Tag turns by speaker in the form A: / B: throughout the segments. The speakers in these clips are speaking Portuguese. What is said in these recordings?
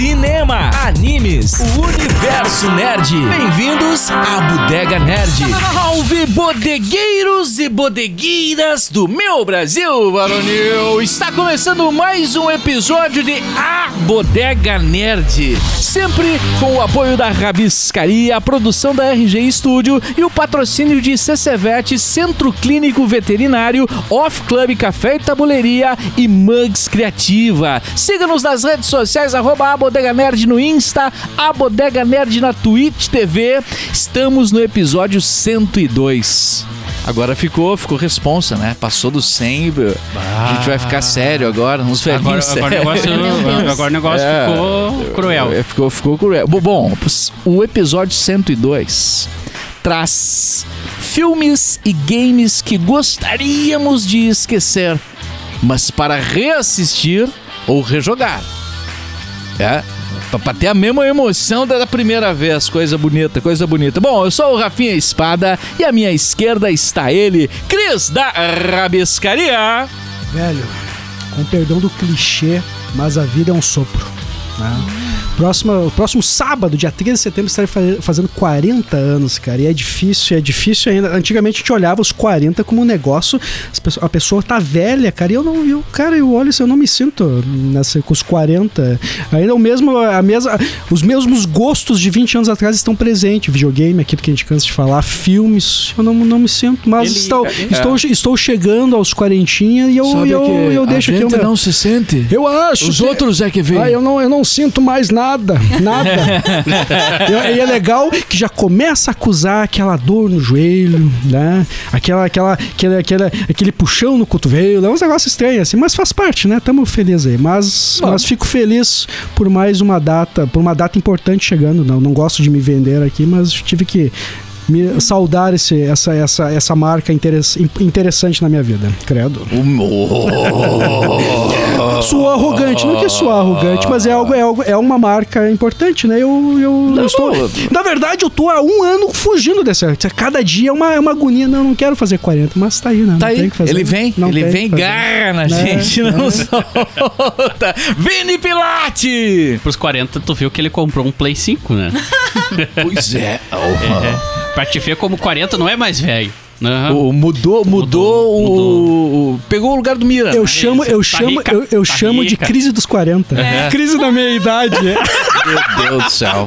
A: cinema, animes, o universo nerd. Bem-vindos à Bodega Nerd. Salve bodegueiros e bodegueiras do meu Brasil, varonil. Está começando mais um episódio de A Bodega Nerd. Sempre com o apoio da Rabiscaria, a produção da RG Studio e o patrocínio de CCVET, Centro Clínico Veterinário, Off Club Café e Tabuleiria e Mugs Criativa. Siga-nos nas redes sociais, arroba Bodega Nerd no Insta, a Bodega Nerd na Twitch TV. Estamos no episódio 102. Agora ficou, ficou responsa, né? Passou do 100, a gente vai ficar sério agora, uns
B: Agora,
A: velhinhos
B: agora o
A: sérios.
B: negócio, agora o negócio
A: É.
B: ficou cruel.
A: É, ficou, ficou cruel. Bom, o episódio 102 traz filmes e games que gostaríamos de esquecer, mas para reassistir ou rejogar. É, pra- ter a mesma emoção da da primeira vez. Coisa bonita, coisa bonita. Bom, eu sou o Rafinha Espada e à minha esquerda está ele, Cris da Rabiscaria.
C: Velho, com perdão do clichê, mas a vida é um sopro. Né? Próximo, o próximo sábado, dia 13 de setembro, estarei fa- fazendo 40 anos, cara. E é difícil, é difícil ainda. Antigamente a gente olhava os 40 como um negócio. pessoas- A pessoa tá velha, cara. E eu não, eu, cara, eu olho isso, eu não me sinto nessa, com os 40. Ainda o mesmo, a mesma, os mesmos gostos de 20 anos atrás estão presentes. Videogame, aquilo que a gente cansa de falar, filmes. Eu não, não me sinto, mas
B: Ele-
C: estou,
B: é.
C: estou, estou chegando aos 40 e eu,
A: Sabe
C: eu,
A: que
C: eu deixo
A: a
C: aqui
A: gente
C: meu.
A: não se sente.
C: Eu acho.
A: Os
C: que-
A: outros é que vêm.
C: Ah, eu não, eu não sinto mais nada, nada. e, e é legal que já começa a acusar aquela dor no joelho, né? Aquela, aquela, aquele, aquele, aquele puxão no cotovelo. É um negócio estranho, assim, mas faz parte, né? Tamo feliz aí. Mas, mas fico feliz por mais uma data, por uma data importante chegando. Não, não gosto de me vender aqui, mas tive que me saudar esse, essa, essa, essa marca interess- interessante na minha vida, credo. Sou arrogante, não que sou arrogante, mas é algo, é algo, é uma marca importante, né? Eu, eu, eu estou, na verdade, eu tô há um ano fugindo dessa. Cada dia é uma, é uma agonia. Não, não quero fazer 40, mas tá aí, né?
A: Tá
C: Não
A: aí,
C: tem que fazer.
A: ele vem,
C: Não
A: ele vem garra na
C: É,
A: gente, não solta. Vini Pilate!
B: Pros 40, tu viu que ele comprou um Play 5, né?
A: Pois é.
B: É. Pra te ver como 40 não é mais velho. Aham.
A: O, mudou, mudou,
B: Mudou,
A: o, o- Pegou o lugar do Mira.
C: Eu chamo, eu
B: Tá
C: chamo,
B: rica,
C: eu, eu
B: tá
C: chamo de crise dos 40. Crise da meia idade. é.
A: Meu Deus do céu.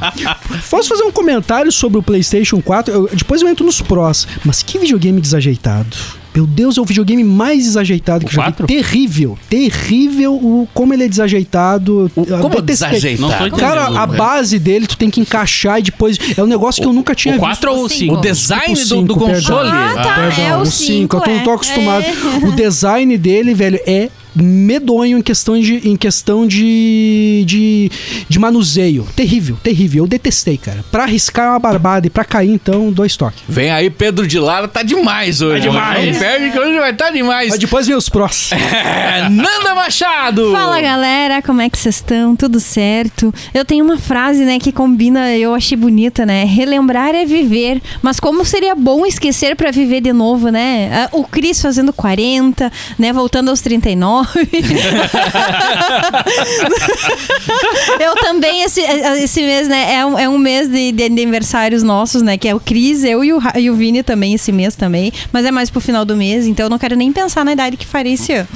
C: Posso fazer um comentário sobre o PlayStation 4? Eu- depois eu entro nos prós. Mas que videogame desajeitado. Meu Deus, é o videogame mais desajeitado que eu já vi.
B: 4?
C: Terrível. Terrível o, como ele é desajeitado. Eu
A: Como desajeitado?
C: Cara, a
B: né?
C: base dele tu tem que encaixar e depois. É um negócio que eu nunca tinha
B: O
C: visto.
B: 4 ou o
D: Sim.
B: 5?
A: O design do, do console.
D: Ah, tá.
C: Perdão,
D: é o
C: o 5, eu tô- não tô
D: é.
C: acostumado.
D: É.
C: O design dele, velho, é medonho em questão de em questão de, de de manuseio. Terrível, terrível. Eu detestei, cara. Pra arriscar uma barbada e pra cair então, dois toques.
A: Vem aí, Pedro de Lara, tá demais hoje.
B: Tá demais.
A: Não perde que hoje vai estar demais.
C: Mas depois vem os prós.
A: É, Nanda Machado!
D: Fala galera, como é que vocês estão? Tudo certo? Eu tenho uma frase, né, que combina, eu achei bonita, né? Relembrar é viver, mas como seria bom esquecer pra viver de novo, né? Ah, O Cris fazendo 40, né, voltando aos 39. eu também, esse, esse mês, né, é um, é um mês de, de aniversários nossos, né, que é o Cris, eu e o, e o Vini também esse mês também, mas é mais pro final do mês, então eu não quero nem pensar na idade que farei esse ano.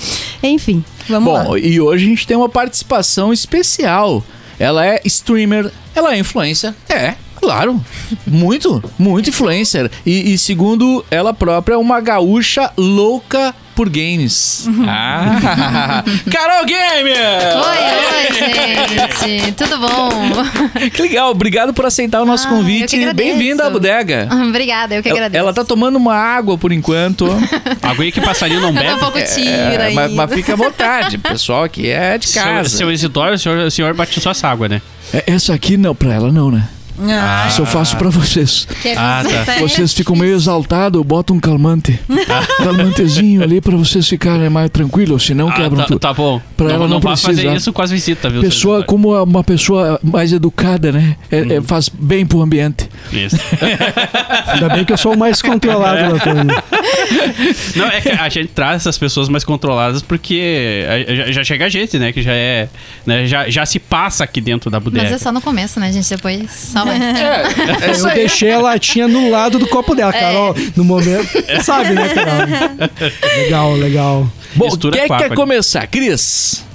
D: Enfim, vamos lá.
A: Bom, e hoje a gente tem uma participação especial. Ela é streamer, ela é influencer. É, claro. Muito, muito influencer. E, e segundo ela própria, é uma gaúcha louca por games.
D: Uhum.
A: Ah! Carol Gamer!
E: Oi, oi, gente. Tudo bom?
A: Que legal, obrigado por aceitar o nosso
E: Ah,
A: convite. Bem-vinda à bodega.
E: Obrigada, eu que
A: Ela,
E: agradeço.
A: ela tá tomando uma água por enquanto.
B: Água que passarinho não
E: Eu tô um
B: bebe.
E: pouco tímida
A: É,
E: ainda.
A: mas, mas fica à vontade, pessoal aqui é de
B: Seu,
A: casa.
B: seu Isidoro, o senhor, o senhor batizou essa água, né?
A: É, Essa aqui não, pra ela não, né?
D: Ah,
A: Isso eu faço pra vocês.
B: Ah, tá.
D: é
A: Vocês ficam meio exaltados, eu boto um calmante. Calmantezinho ali pra vocês ficarem mais tranquilos, senão
B: Ah,
A: quebram
B: tá,
A: tudo.
B: tá bom.
A: Pra
B: não
A: ela
B: não
A: não
B: vá fazer isso com as visitas, viu?
A: Pessoa, como uma pessoa mais educada, né? É- é- faz bem pro ambiente.
B: Isso.
C: Ainda bem que eu sou o mais controlado da turma.
B: Não, é que a gente traz essas pessoas mais controladas porque a- já, já chega a gente, né? Que já é. Né, já, já se passa aqui dentro da bodega.
E: Mas é só no começo, né, gente? Depois só vai.
C: Eu deixei a latinha no lado do copo dela, Carol. No momento. Sabe, né, Carol? Legal, legal.
A: Bom,
B: Mistura
A: quem quer começar? Cris?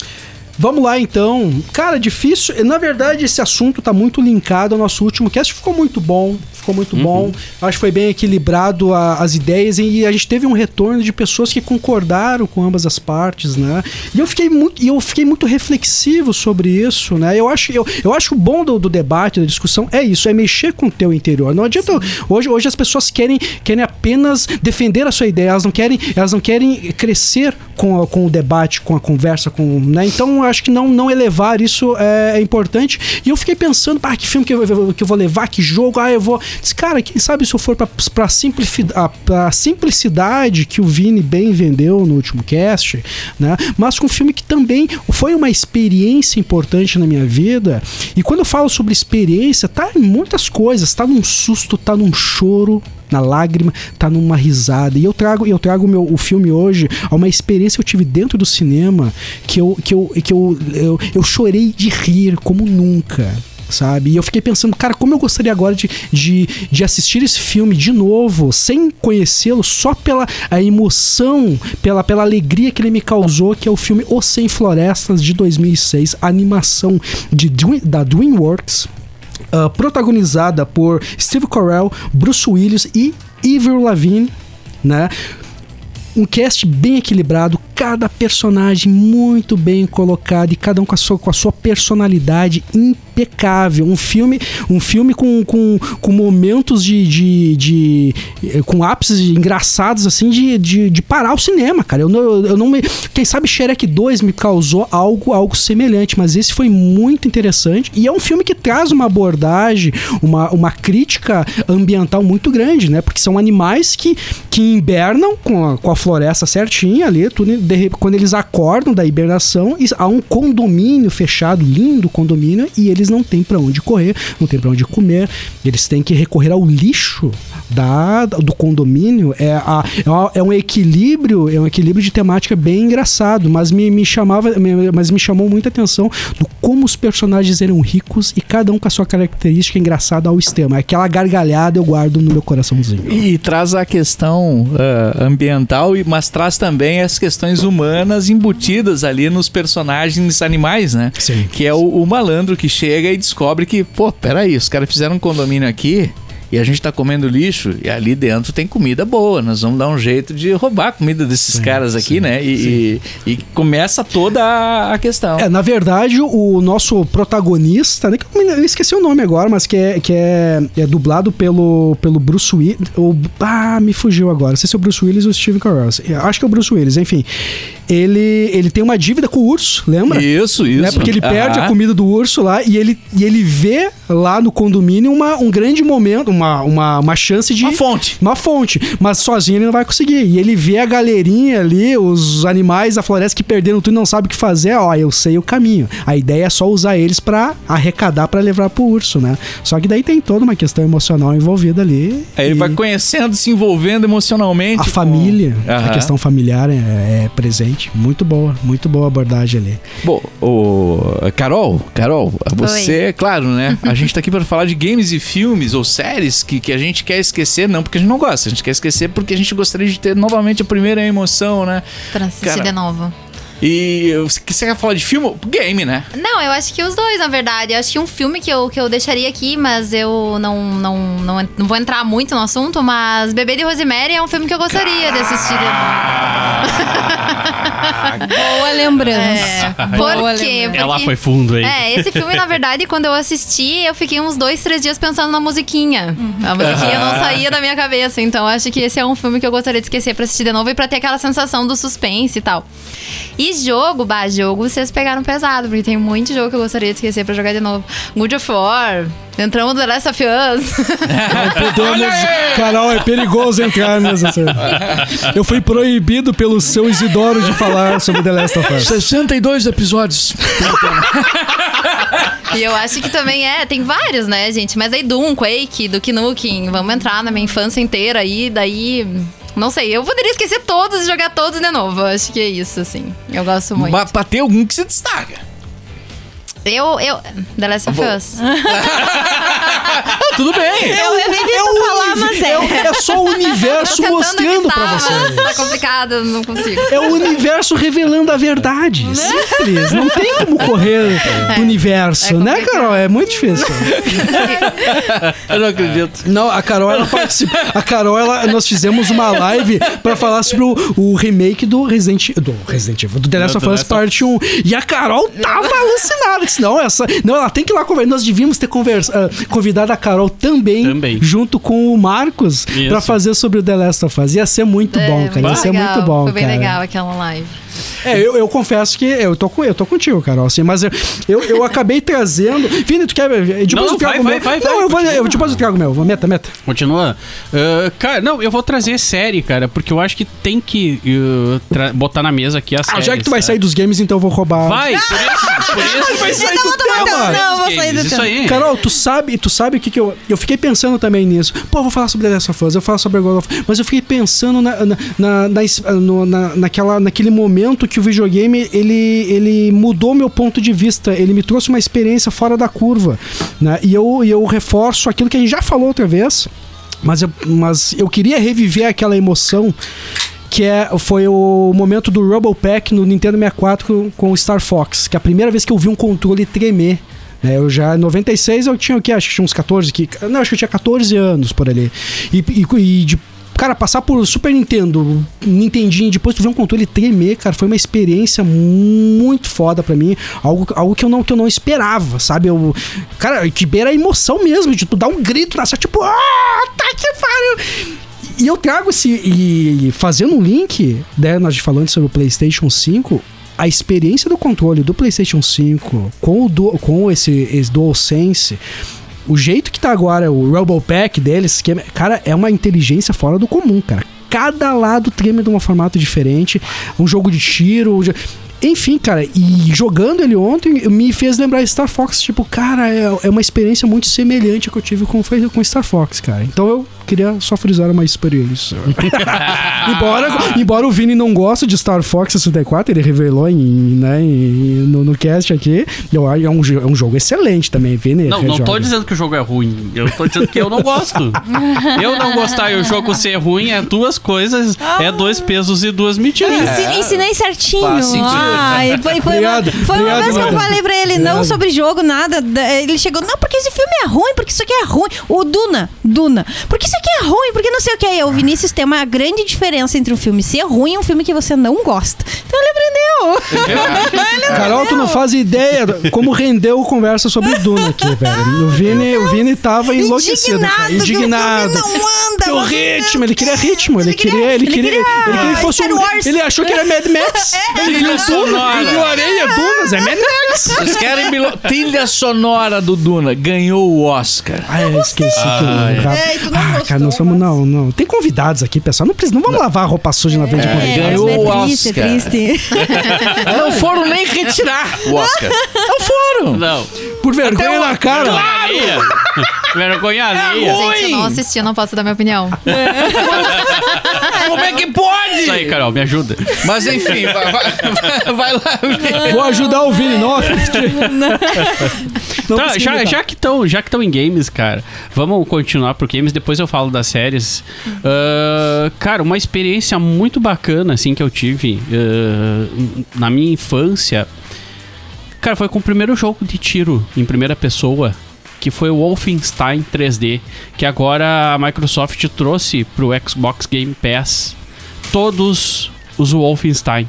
C: Vamos lá então. Cara, difícil. Na verdade, esse assunto tá muito linkado ao nosso último cast. Ficou muito bom. Ficou muito bom. Acho que foi bem equilibrado a- as ideias e a gente teve um retorno de pessoas que concordaram com ambas as partes, né? E eu fiquei muito, eu fiquei muito reflexivo sobre isso, né? Eu acho, eu, eu acho que o bom do, do debate, da discussão, é isso, é mexer com o teu interior. Não adianta. Hoje, hoje as pessoas querem, querem apenas defender a sua ideia, elas não querem, elas não querem crescer com, a- com o debate, com a conversa, com, né? Então eu acho que não, não elevar isso é, é importante. E eu fiquei pensando, ah, que filme que eu, que eu vou levar, que jogo, ah, eu vou. Cara, quem sabe se eu for simplifi- a- pra simplicidade que o Vini bem vendeu no último cast, né? Mas com um filme que também foi uma experiência importante na minha vida. E quando eu falo sobre experiência, tá em muitas coisas, tá num susto, tá num choro, na lágrima, tá numa risada. E eu trago, eu trago o meu, o filme hoje a uma experiência que eu tive dentro do cinema que eu, que eu, que eu, eu, eu chorei de rir como nunca. Sabe? E eu fiquei pensando, cara, como eu gostaria agora de, de, de assistir esse filme de novo, sem conhecê-lo, só pela a emoção, pela, pela alegria que ele me causou, que é o filme Os Sem Florestas de 2006, a animação de, da DreamWorks, ah, protagonizada por Steve Carell, Bruce Willis e Avril Lavigne, né? Um cast bem equilibrado, cada personagem muito bem colocado e cada um com a sua, com a sua personalidade impecável. Um filme, um filme com, com, com momentos de, de, de- eh, com ápices engraçados assim de, de, de parar o cinema, cara. Eu não, eu não me, quem sabe Shrek 2 me causou algo algo semelhante, mas esse foi muito interessante e é um filme que traz uma abordagem, uma, uma crítica ambiental muito grande, né? Porque são animais que, que hibernam com a, com a floresta certinha ali, tudo, de quando eles acordam da hibernação, e há um condomínio fechado, lindo condomínio, e eles não têm pra onde correr, não têm pra onde comer, eles têm que recorrer ao lixo da, do condomínio. É, a, é, é um equilíbrio, é um equilíbrio de temática bem engraçado, mas me, me chamava, me- mas me chamou muita atenção do como os personagens eram ricos e cada um com a sua característica engraçada ao extremo. Aquela gargalhada eu guardo no meu coraçãozinho.
A: E traz a questão ah, ambiental, mas traz também as questões humanas embutidas ali nos personagens animais, né?
C: Sim.
A: Que é o, o malandro que chega e descobre que, pô, peraí, os caras fizeram um condomínio aqui e a gente tá comendo lixo e ali dentro tem comida boa. Nós vamos dar um jeito de roubar a comida desses caras aqui, né? E, e- e começa toda a- questão.
C: É, na verdade, o nosso protagonista, né, eu esqueci o nome agora, mas que é, que é, é dublado pelo, pelo Bruce Willis. Ah, me fugiu agora. Não sei se é o Bruce Willis ou o Steve Carell. Acho que é o Bruce Willis, enfim. Ele, ele tem uma dívida com o urso, lembra?
A: Isso, isso.
C: Né? Porque ele perde a comida do urso lá e ele, e ele vê lá no condomínio uma, um grande momento, uma, uma, uma chance de.
A: Uma fonte.
C: Uma fonte. Mas sozinho ele não vai conseguir. E ele vê a galerinha ali, os animais da floresta que perderam tudo e não sabe o que fazer. Ó, eu sei o caminho. A ideia é só usar eles pra arrecadar pra levar pro urso, né? Só que daí tem toda uma questão emocional envolvida ali.
A: Aí ele vai conhecendo, se envolvendo emocionalmente.
C: A
A: com-
C: família, a questão familiar é, é presente. Muito boa, muito boa abordagem ali.
A: Bom, o Carol, Carol, você, claro, né? A gente tá aqui para falar de games e filmes ou séries que, que a gente quer esquecer, não porque a gente não gosta, a gente quer esquecer porque a gente gostaria de ter novamente a primeira emoção, né?
E: Pra assistir
A: Cara,
E: de novo.
A: E você você quer falar de filme? Game, né?
E: Não, eu acho que os dois, na verdade. Eu acho que um filme que eu, que eu deixaria aqui, mas eu não, não, não, não vou entrar muito no assunto, mas Bebê de Rosemary é um filme que eu gostaria de assistir.
D: Boa lembrança.
E: É,
D: Boa
E: por quê?
D: lembrança.
E: Porque-
B: Ela foi fundo aí.
E: É, esse filme, na verdade, quando eu assisti, eu fiquei uns dois, três dias pensando na musiquinha. A musiquinha não saía da minha cabeça. Então, acho que esse é um filme que eu gostaria de esquecer pra assistir de novo e pra ter aquela sensação do suspense e tal. E jogo, bah, jogo, vocês pegaram pesado, porque tem muito jogo que eu gostaria de esquecer pra jogar de novo. Good of War. Entramos no The Last of Us.
C: Podemos. Carol, é perigoso entrar nessa série. Eu fui proibido pelo seu Isidoro de falar sobre The Last of Us.
A: 62 episódios.
E: e eu acho que também é, tem vários, né, gente? Mas aí Doom, Quake, Duke Nukem, vamos entrar na minha infância inteira aí, daí... Não sei, eu poderia esquecer todos e jogar todos de novo. Acho que é isso, assim. Eu gosto muito.
A: Mas pra ter algum que se destaca.
E: Eu, eu. The Last of Us.
A: Tudo bem.
D: Eu evito falar, mas é.
C: É, é só o universo mostrando pra você.
E: Tá complicado, eu não consigo.
C: É o universo revelando a verdade. Simples. Não tem como correr do universo,
E: É
C: né. Carol? É muito difícil.
A: Eu não acredito.
C: Não, a Carol, ela participa. A Carol, ela, nós fizemos uma live pra falar sobre o, o remake do Resident, do Resident Evil, do The Last of Us Part 1. E a Carol tava alucinada. Disse, não, essa. Não, ela tem que ir lá conversar. Nós devíamos ter conversa, ah, convidado a Carol também,
B: Também.
C: junto com o Marcos, pra fazer sobre o The Last of Us. Ia ser muito
E: É,
C: bom, cara. Ia ser
E: legal.
C: muito bom.
E: Foi bem
C: cara.
E: legal aquela live.
C: É, eu, eu confesso que eu tô, com, eu tô contigo, Carol, assim, mas eu, eu, eu acabei trazendo. Vini, tu quer. Depois
B: Não,
C: eu trago
B: vai,
C: o meu.
B: vai, vai,
C: não,
B: vai,
C: eu vou,
B: continua.
C: eu, depois eu trago o meu. Meta, meta.
B: Continua. Ah, cara, não, eu vou trazer série, cara, porque eu acho que tem que uh, botar na mesa aqui a série.
C: Ah, já que tu vai sair dos games, então eu vou roubar.
B: Vai, por isso, por isso.
C: Vai sair
D: Então
C: do
D: matando,
C: tema.
D: não, eu vou sair do
B: Isso
D: tema.
B: aí.
C: Carol, tu sabe, tu sabe o que, que eu. Eu fiquei pensando também nisso. Pô, eu vou falar sobre The Last of Us, eu vou falar sobre God of Mas eu fiquei pensando na, na, na, na- naquela, naquele momento que o videogame ele, ele mudou meu ponto de vista. Ele me trouxe uma experiência fora da curva. Né? E, eu, eu reforço aquilo que a gente já falou outra vez. Mas eu, mas eu queria reviver aquela emoção que é, foi o momento do Rumble Pack no Nintendo 64 com, com o Star Fox, que é a primeira vez que eu vi um controle tremer. né? eu já, em 96, eu tinha o quê? Acho que tinha uns 14, que, não, acho que eu tinha 14 anos por ali. E, e, e de, cara, passar por Super Nintendo, Nintendinho, depois tu ver um controle tremer, cara, foi uma experiência muito foda pra mim. Algo, algo que, eu não, que eu não esperava, sabe? Eu, cara, que beira a emoção mesmo, de tu dar um grito nessa, tipo, ah, tá que pariu! E eu trago esse. E fazendo um link, né, nós falando sobre o PlayStation 5, a experiência do controle do PlayStation 5 com, o com esse, esse DualSense. O jeito que tá agora, o Rumble Pack deles, que é, cara, é uma inteligência fora do comum, cara. Cada lado treme de um formato diferente. Um jogo de tiro. um jo- Enfim, cara, e jogando ele ontem me fez lembrar Star Fox. Tipo, cara, é, é uma experiência muito semelhante que eu tive com, com Star Fox, cara. Então eu queria só frisar uma experiência. embora, embora o Vini não goste de Star Fox 64, ele revelou em, né, em- no, no cast aqui. Eu, acho- é, um, é um jogo excelente também, Vini.
B: Não, não tô dizendo que o jogo é ruim. Eu tô dizendo que eu não gosto. eu não gostar e o jogo ser ruim é duas coisas, é dois pesos e duas medidas.
D: Ensi- Ensinei certinho.
A: Faz sentido.
D: Ai, foi, foi
C: Obrigado,
D: uma, foi uma
C: obrigado,
D: vez que eu falei pra ele, não
C: Obrigado.
D: sobre jogo, nada. da- Ele chegou, não, porque esse filme é ruim, porque isso aqui é ruim. O Duna, Duna, porque isso aqui é ruim, porque não sei o que. Aí o Vinícius tem uma grande diferença entre um filme ser ruim e um filme que você não gosta. Então ele aprendeu. Ele
C: Carol, tu não faz ideia como rendeu conversa sobre Duna aqui, velho. O Vini, o Vini tava enlouquecido.
D: Indignado.
C: Indignado.
D: que o não anda.
C: O ritmo, ele queria ritmo, ele,
D: Ele
C: queria, ele queria, ele
D: queria
C: queria que fosse um, ele achou que era Mad Max. Ele viu Duna, ele viu areia, Dunas, é Mad Max.
A: Vocês querem trilha sonora do Duna ganhou o Oscar.
C: Ah, eu esqueci que eu...
D: É, e tu não
C: ah, cara, nós somos, não, não. Tem convidados aqui, pessoal, não precisa, não vamos lavar a roupa suja na frente de
D: É,
C: convidados.
A: ganhou
D: é
A: o
D: é
A: Oscar.
D: triste.
A: Não foram nem retirar o Oscar. Não foram.
B: Não.
C: Por vergonha na cara.
B: Vergonha alheia. Vergonha alheia.
E: Gente, eu não assisti, eu não posso dar minha opinião.
A: Como é que pode?
B: Isso aí, Carol, me ajuda.
A: Mas enfim, vai, vai- vai lá.
C: Vou ajudar o Vini, não
B: Tá, já,
C: imitar.
B: já que estão já que estão em games, cara, vamos continuar pro games, depois eu falo das séries. Ah, cara, uma experiência muito bacana, assim, que eu tive ah, na minha infância. Cara, foi com o primeiro jogo de tiro em primeira pessoa, que foi o Wolfenstein 3D, que agora a Microsoft trouxe pro Xbox Game Pass todos os Wolfenstein,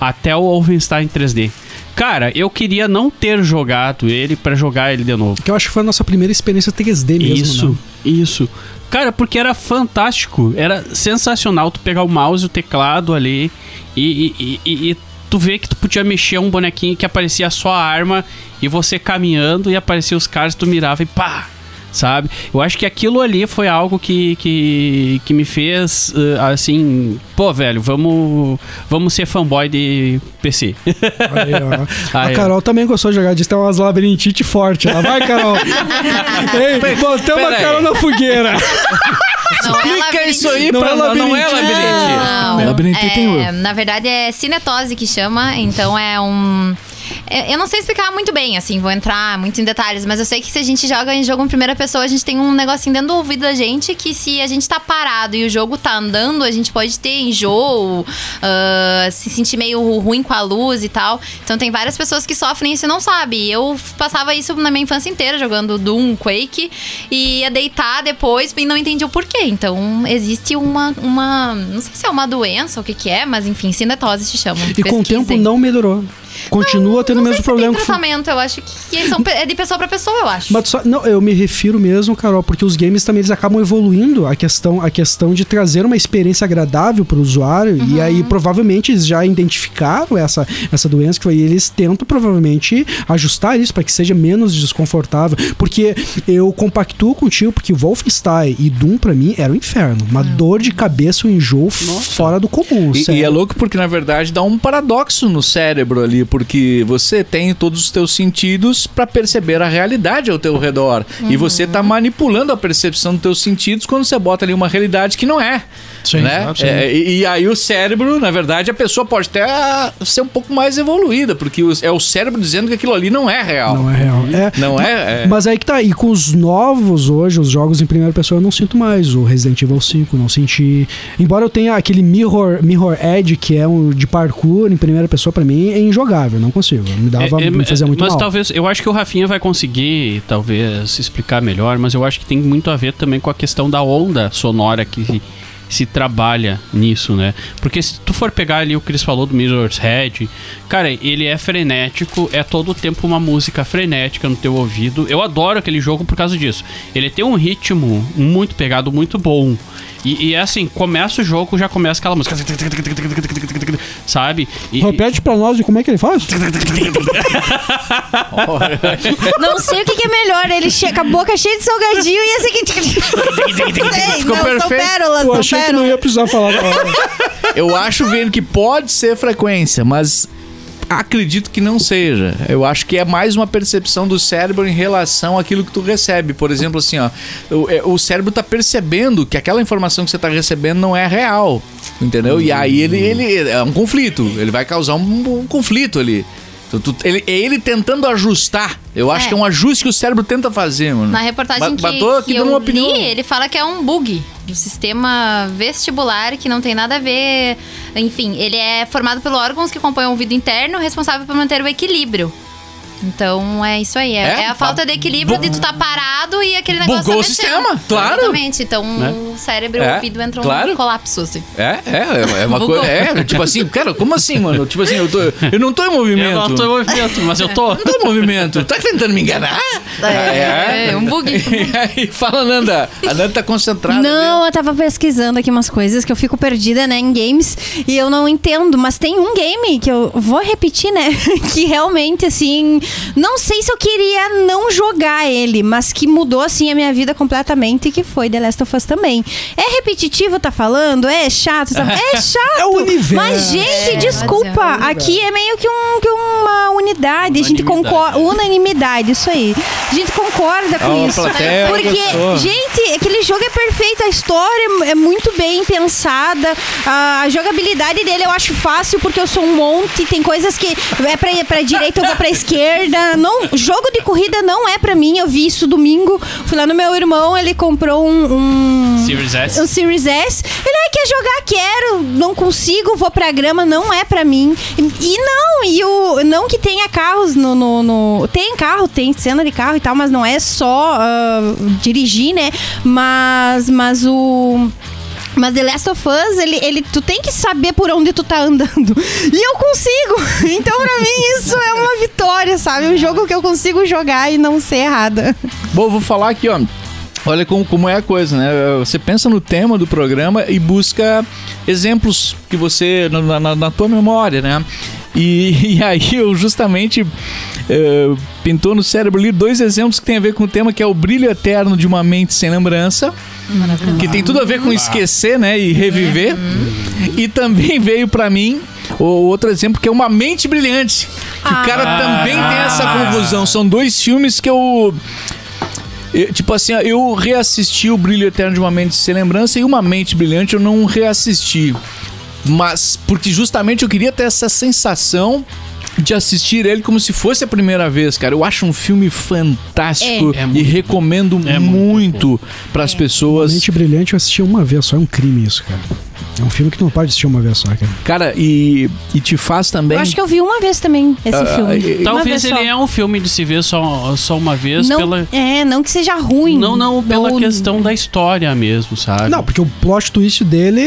B: até o Wolfenstein 3D. Cara, eu queria não ter jogado ele pra jogar ele de novo.
C: Que eu acho que foi a nossa primeira experiência 3D mesmo,
B: Isso,
C: né?
B: isso. Cara, porque era fantástico, era sensacional tu pegar o mouse o teclado ali e, e, e- e tu vê que tu podia mexer um bonequinho que aparecia só a arma e você caminhando e aparecia os caras, tu mirava e pá! Sabe? Eu acho que aquilo ali foi algo que, que, que me fez, uh, assim, pô, velho, vamos, vamos ser fanboy de PC.
C: Aí, ó.
B: Aí,
C: a
B: ó.
C: Carol também gostou de jogar disso, tem umas labirintite forte. Ela vai, Carol. Ei, botamos a Carol na fogueira.
E: Não é
A: Explica
E: labirintite.
A: isso aí
C: Não
A: pra
C: é
A: nós. Não é
C: labirintite.
E: Não,
C: Labirintite tem
E: é, na verdade é cinetose que chama, então é um. É- Eu não sei explicar muito bem, assim, vou entrar muito em detalhes, mas eu sei que se a gente joga em jogo em primeira pessoa, a gente tem um negocinho dentro do ouvido da gente que se a gente tá parado e o jogo tá andando, a gente pode ter enjoo, ah, se sentir meio ruim com a luz e tal. Então tem várias pessoas que sofrem isso e não sabem. Eu passava isso na minha infância inteira jogando Doom, Quake, e ia deitar depois e não entendi o porquê. Então existe uma, uma não sei se é uma doença ou o que que é, mas enfim, cinetose se chama.
C: E com o tempo
E: Pesquisem.
C: não melhorou. Continua tendo o
E: Não
C: mesmo
E: sei se
C: problema.
E: tem
C: que-
E: tratamento, eu acho que são, é de pessoa pra pessoa, eu acho.
C: Mas só, não, eu me refiro mesmo, Carol, porque os games também eles acabam evoluindo a questão, a questão de trazer uma experiência agradável para o usuário. E
E: Uhum.
C: aí, provavelmente, eles já identificaram essa, essa doença que foi, e eles tentam, provavelmente, ajustar isso para que seja menos desconfortável. Porque eu compactuo contigo, porque Wolfenstein e Doom, para mim, era o inferno. Uma dor de cabeça, um enjoo fora do comum.
A: E,
C: sério.
A: e é louco porque, na verdade, dá um paradoxo no cérebro ali, porque você tem todos os teus sentidos para perceber a realidade ao teu redor. E você tá manipulando a percepção dos teus sentidos quando você bota ali uma realidade que não é.
C: Sim,
A: né?
C: sim.
A: É, e, e aí o cérebro, na verdade, a pessoa pode até ser um pouco mais evoluída, porque é o cérebro dizendo que aquilo ali não é real.
C: Não é real. É,
A: Não é? é.
C: Mas aí que tá, e com os novos hoje, os jogos em primeira pessoa, eu não sinto mais. O Resident Evil 5, não senti. Embora eu tenha aquele Mirror, Mirror Edge, que é um de parkour em primeira pessoa, pra mim é injogável, não consigo. Me dava,
B: É, é,
C: me fazia muito
B: mas
C: mal.
B: talvez, eu acho que o Rafinha vai conseguir, talvez, explicar melhor, mas eu acho que tem muito a ver também com a questão da onda sonora que se trabalha nisso, né? Porque se tu for pegar ali o que eles falou do Mirror's Head, cara, ele é frenético, é todo o tempo uma música frenética no teu ouvido. Eu adoro aquele jogo por causa disso. Ele tem um ritmo muito pegado, muito bom. E, e é assim, começa o jogo, já começa aquela música. Sabe? E,
C: Repete pra nós de como é que ele faz?
D: Não sei o que, que é melhor. Ele chega com a boca cheia de salgadinho e esse aqui. Sei,
A: Ficou
D: não, São
A: perfeito.
D: pérolas,
C: Eu
D: são
C: achei que não
D: pérolas.
C: ia precisar falar.
A: Eu acho, vendo que pode ser frequência, mas acredito que não seja. Eu acho que é mais uma percepção do cérebro em relação àquilo que tu recebe. Por exemplo, assim, ó, o, é, o cérebro tá percebendo que aquela informação que você tá recebendo não é real, entendeu? E aí ele, ele é um conflito, ele vai causar um, um conflito ali. Tu- tu- ele, é ele tentando ajustar. Eu acho
E: É.
A: que é um ajuste que o cérebro tenta fazer, mano.
E: Na reportagem
A: Ba-
E: que, que eu
A: uma opinião.
E: li, ele fala que é um bug do sistema vestibular que não tem nada a ver. Enfim, ele é formado por órgãos que compõem o ouvido interno, responsável por manter o equilíbrio. Então é isso aí. É,
A: É?
E: é a falta de equilíbrio de tu tá parado e aquele negócio.
A: Bugou
E: tá
A: o sistema, claro.
E: Exatamente. Então
B: Né?
E: o cérebro e
A: É,
E: o ouvido entram
A: claro.
E: em colapso, assim.
A: É, é, é uma
E: Bugou.
A: coisa. É, tipo assim, cara, como assim, mano? Tipo assim, eu, tô, eu não tô em movimento.
B: eu não tô em movimento, mas eu tô.
A: Não tô em movimento. Tá tentando me enganar?
E: É, é um bug.
A: E aí, fala, Nanda. A Nanda tá concentrada.
D: Não, eu tava pesquisando aqui umas coisas que eu fico perdida, né, em games e eu não entendo, mas tem um game que eu vou repetir, né, que realmente, assim, não sei se eu queria não jogar ele, mas que mudou, assim, a minha vida completamente, que foi The Last of Us também. É repetitivo, tá falando? É chato? Tá... É chato!
C: É o universo.
D: Mas, gente,
E: É,
D: desculpa,
E: mas
D: aqui é meio que, um, que uma unidade, a gente
B: Unanimidade,
D: concorda,
B: é.
D: unanimidade, isso aí. A gente concorda com
A: a
D: isso.
A: plateia
D: Porque,
A: gostou.
D: gente, aquele jogo é perfeito, a história é muito bem pensada, a jogabilidade dele eu acho fácil porque eu sou um monte, tem coisas que é pra, pra direita, vou pra esquerda. Não, jogo de corrida não é pra mim, eu vi isso domingo, fui lá no meu irmão, ele comprou um... um
B: Series S.
D: um Series S. Ele ah, quer jogar, quero, não consigo, vou pra grama, não é pra mim. E, e não, e o não que tenha carros no, no, no- tem carro, tem cena de carro e tal, mas não é só ah, dirigir, né? Mas mas o mas The Last of Us, ele, ele, tu tem que saber por onde tu tá andando. E eu consigo. Então, pra mim, isso é uma vitória, sabe? Um jogo que eu consigo jogar e não ser errada.
A: Bom, vou falar aqui, ó. Olha como, como é a coisa, né? Você pensa no tema do programa e busca exemplos que você, na, na, na tua memória, né? E, e aí eu justamente eh, pintou no cérebro ali dois exemplos que tem a ver com o tema, que é o brilho eterno de uma mente sem lembrança. Que tem tudo a ver com esquecer, né? E reviver. E também veio pra mim o outro exemplo que é uma mente brilhante. Que o cara também tem essa confusão. São dois filmes que eu. eu, Tipo assim, eu reassisti o Brilho Eterno de uma Mente Sem Lembrança e Uma Mente Brilhante eu não reassisti. Mas porque justamente eu queria ter essa sensação de assistir ele como se fosse a primeira vez, cara. Eu acho um filme fantástico
B: É. É
A: e
B: muito
A: recomendo
B: É muito
A: muito para as pessoas.
C: Mente Brilhante eu assisti uma vez só, é um crime isso, cara. É um filme que tu não pode assistir uma vez só, cara.
A: Cara, e, e te faz também.
D: Eu acho que eu vi uma vez também esse
A: Ah,
D: filme.
A: e-
D: Uma
B: Talvez
D: vez só.
B: ele é um filme de se ver só, só uma vez
D: não,
B: pela.
D: É, não que seja ruim.
B: Não, não, pela
D: Ou-
B: questão da história mesmo, sabe?
C: Não, porque o plot twist dele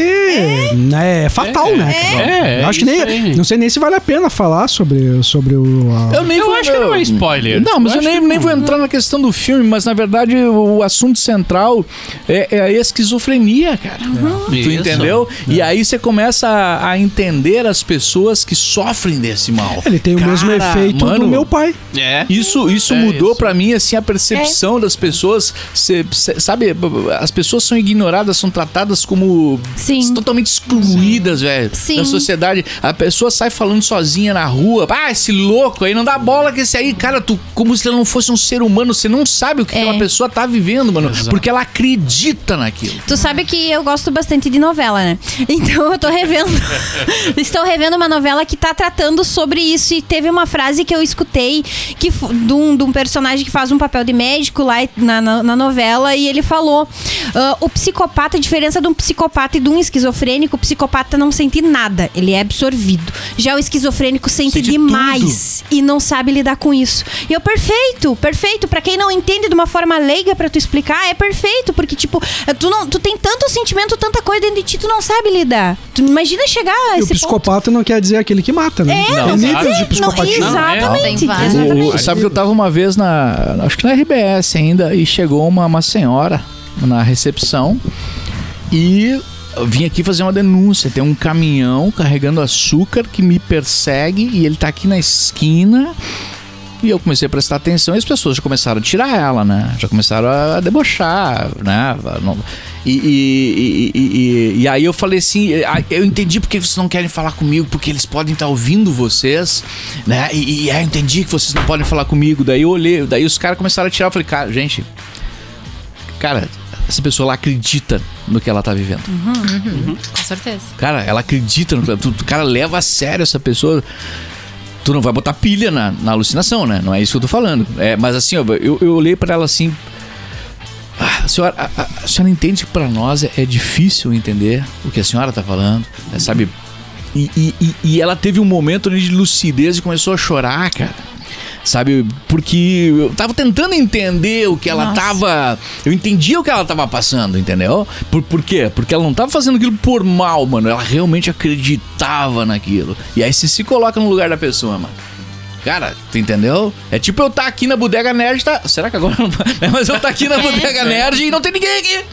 C: né, é fatal,
B: É,
C: né? cara?
B: é,
C: eu acho que
B: isso aí.
C: nem. Não sei nem se vale a pena falar sobre, sobre o. a-
A: Eu, nem
B: Eu
A: vou-
B: acho que não é spoiler.
A: Não, mas eu,
B: acho
A: nem, nem vou entrar na questão do filme, mas na verdade o assunto central é, é a esquizofrenia, cara. Tu
B: Isso.
A: entendeu? E aí você começa a, a entender as pessoas que sofrem desse mal.
C: Ele tem o mesmo
A: Cara,
C: efeito
A: mano,
C: do meu pai.
B: É.
A: Isso, isso
B: É
A: mudou pra mim assim a percepção das pessoas. Cê- cê- sabe, as pessoas são ignoradas, são tratadas como
D: Sim.
A: totalmente excluídas, velho,
D: Sim.
A: da sociedade. A pessoa sai falando sozinha na rua, ah, esse louco aí não dá bola que esse aí, cara, tu como se ele não fosse um ser humano, você não sabe o que
D: É.
A: aquela pessoa tá vivendo, mano, porque ela acredita naquilo.
D: Tu sabe que eu gosto bastante de novela, né? Então eu tô revendo. Estou revendo uma novela que tá tratando sobre isso. E teve uma frase que eu escutei que, de, um, de um personagem que faz um papel de médico lá na, na, na novela. E ele falou: ah, o psicopata, a diferença de um psicopata e de um esquizofrênico, o psicopata não sente nada, ele é absorvido. Já o esquizofrênico sente,
A: Sente
D: demais e não sabe lidar com isso. E eu, perfeito, perfeito. Pra quem não entende de uma forma leiga pra tu explicar, é perfeito. Porque, tipo, tu, não, tu tem tanto sentimento, tanta coisa dentro de ti, tu não sabe lidar. Tu imagina chegar a
C: E o
D: esse ponto.
C: psicopata não quer dizer aquele que mata, né?
D: É, não,
C: níveis de
D: não,
C: psicopatia.
D: exatamente.
E: Tem vários.
D: exatamente.
A: O- sabe que eu tava uma vez na. Acho que na RBS ainda, e chegou uma, uma senhora na recepção e eu vim aqui fazer uma denúncia. Tem um caminhão carregando açúcar que me persegue e ele tá aqui na esquina. E eu comecei a prestar atenção e as pessoas já começaram a tirar ela, né? Já começaram a debochar, né? E, e, e, e- e- e aí eu falei assim, eu entendi porque vocês não querem falar comigo, porque eles podem estar ouvindo vocês, né? E, e aí eu entendi que vocês não podem falar comigo. Daí eu olhei, daí os caras começaram a tirar, eu falei, cara, gente, cara, essa pessoa lá acredita no que ela tá vivendo.
E: Com certeza.
A: Cara, ela acredita no que tu- cara leva a sério essa pessoa. Tu não vai botar pilha na, na alucinação, né? Não é isso que eu tô falando. É, mas assim, ó, eu, eu olhei pra ela assim. "Ah, a senhora, a, a- senhora entende que pra nós é, é difícil entender o que a senhora tá falando, né, sabe? E, e, e- ela teve um momento de lucidez e começou a chorar, cara. Sabe? Porque eu tava tentando entender o que ela
D: Nossa.
A: tava. Eu entendia o que ela tava passando, entendeu? Por, por quê? Porque ela não tava fazendo aquilo por mal, mano. Ela realmente acreditava naquilo. E aí você se coloca no lugar da pessoa, mano. Cara, tu entendeu? É tipo eu tá aqui na Bodega Nerd, tá. Será que agora não É, Mas eu tá aqui na Bodega Nerd e não tem ninguém aqui.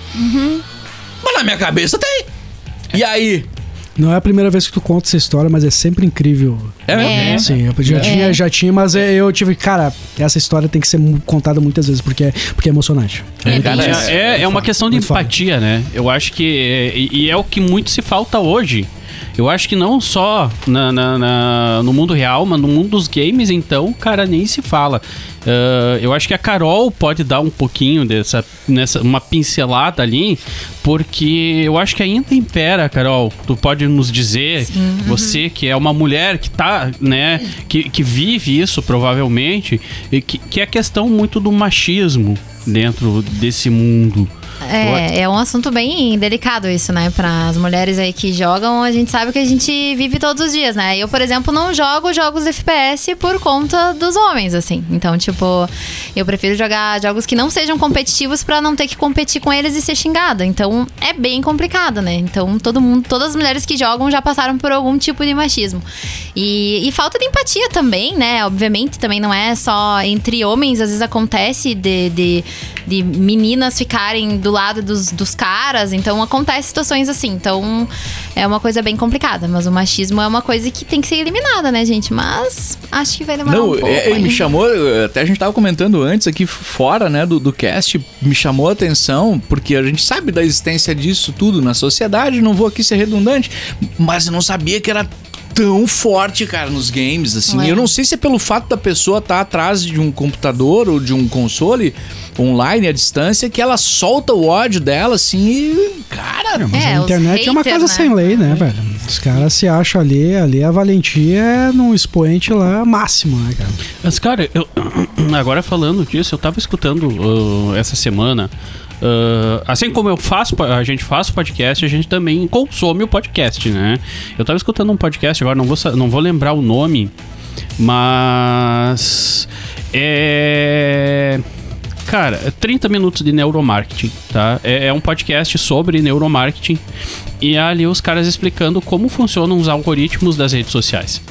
A: Mas na minha cabeça tem. E aí?
C: Não é a primeira vez que tu conta essa história, mas é sempre incrível.
A: É mesmo?
E: É.
C: Sim, eu já, tinha, já tinha, mas é, eu tive, cara, essa história tem que ser contada muitas vezes, porque é, porque é emocionante.
E: É,
A: cara,
B: É, é, é uma questão de empatia, né? Eu acho que. é- e é o que muito se falta hoje. Eu acho que não só na, na- na- no mundo real, mas no mundo dos games, então, cara, nem se fala. Ah, eu acho que a Carol pode dar um pouquinho dessa. Nessa, uma pincelada ali, porque eu acho que ainda impera, Carol. Tu pode nos dizer, você que é uma mulher que tá, né, que, que vive isso provavelmente, e que, que é a questão muito do machismo dentro desse mundo.
E: É, é um assunto bem delicado isso, né? Para as mulheres aí que jogam, a gente sabe que a gente vive todos os dias, né? Eu, por exemplo, não jogo jogos FPS por conta dos homens, assim. Então, tipo, eu prefiro jogar jogos que não sejam competitivos para não ter que competir com eles e ser xingada. Então, é bem complicado, né? Então, todo mundo, todas as mulheres que jogam já passaram por algum tipo de machismo. E, e falta de empatia também, né? Obviamente, também não é só entre homens, às vezes acontece de, de, de meninas ficarem do lado dos, dos caras. Então acontece situações assim. Então é uma coisa bem complicada. Mas o machismo é uma coisa que tem que ser eliminada, né, gente? Mas acho que vai demorar
A: Não,
E: um pouco.
A: é, ele me chamou, até a gente tava comentando antes aqui fora, né, do, do cast, me chamou a atenção, porque a gente sabe da existência disso tudo na sociedade, não vou aqui ser redundante, mas eu não sabia que era tão forte, cara, nos games, assim.
E: É.
A: Eu não sei se é pelo fato da pessoa estar atrás de um computador ou de um console online à distância que ela solta o ódio dela, assim, e, cara...
C: Mas
E: É,
C: a internet é uma casa
E: né?
C: sem lei, né, velho? Os caras se acham ali, ali a valentia é num expoente lá máximo, né, cara?
B: Mas, cara, eu, agora falando disso, eu tava escutando uh, essa semana. Uh, assim como eu faço, a gente faz podcast, a gente também consome o podcast, né? Eu tava escutando um podcast, agora não vou, não vou lembrar o nome, mas. É. Cara, é 30 minutos de neuromarketing, tá? É, é um podcast sobre neuromarketing e ali os caras explicando como funcionam os algoritmos das redes sociais.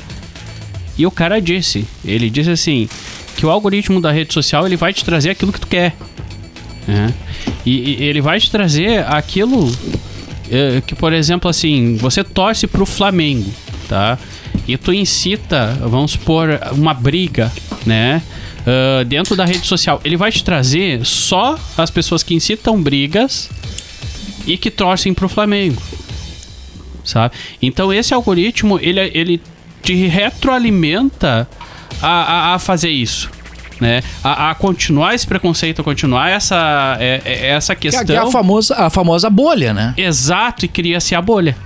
B: E o cara disse, ele disse assim, que o algoritmo da rede social ele vai te trazer aquilo que tu quer. Né? E, e ele vai te trazer aquilo eh, que, por exemplo, assim, você torce pro Flamengo, tá? E tu incita, vamos supor, uma briga, né? Ah, dentro da rede social. Ele vai te trazer só as pessoas que incitam brigas e que torcem pro Flamengo sabe? Então esse algoritmo ele, ele te retroalimenta a, a, a fazer isso. Né? A, a continuar esse preconceito, a continuar essa, é- é- essa
A: Que é-
B: questão.
A: que é a famosa, a famosa bolha, né?
B: Exato, e cria-se a bolha.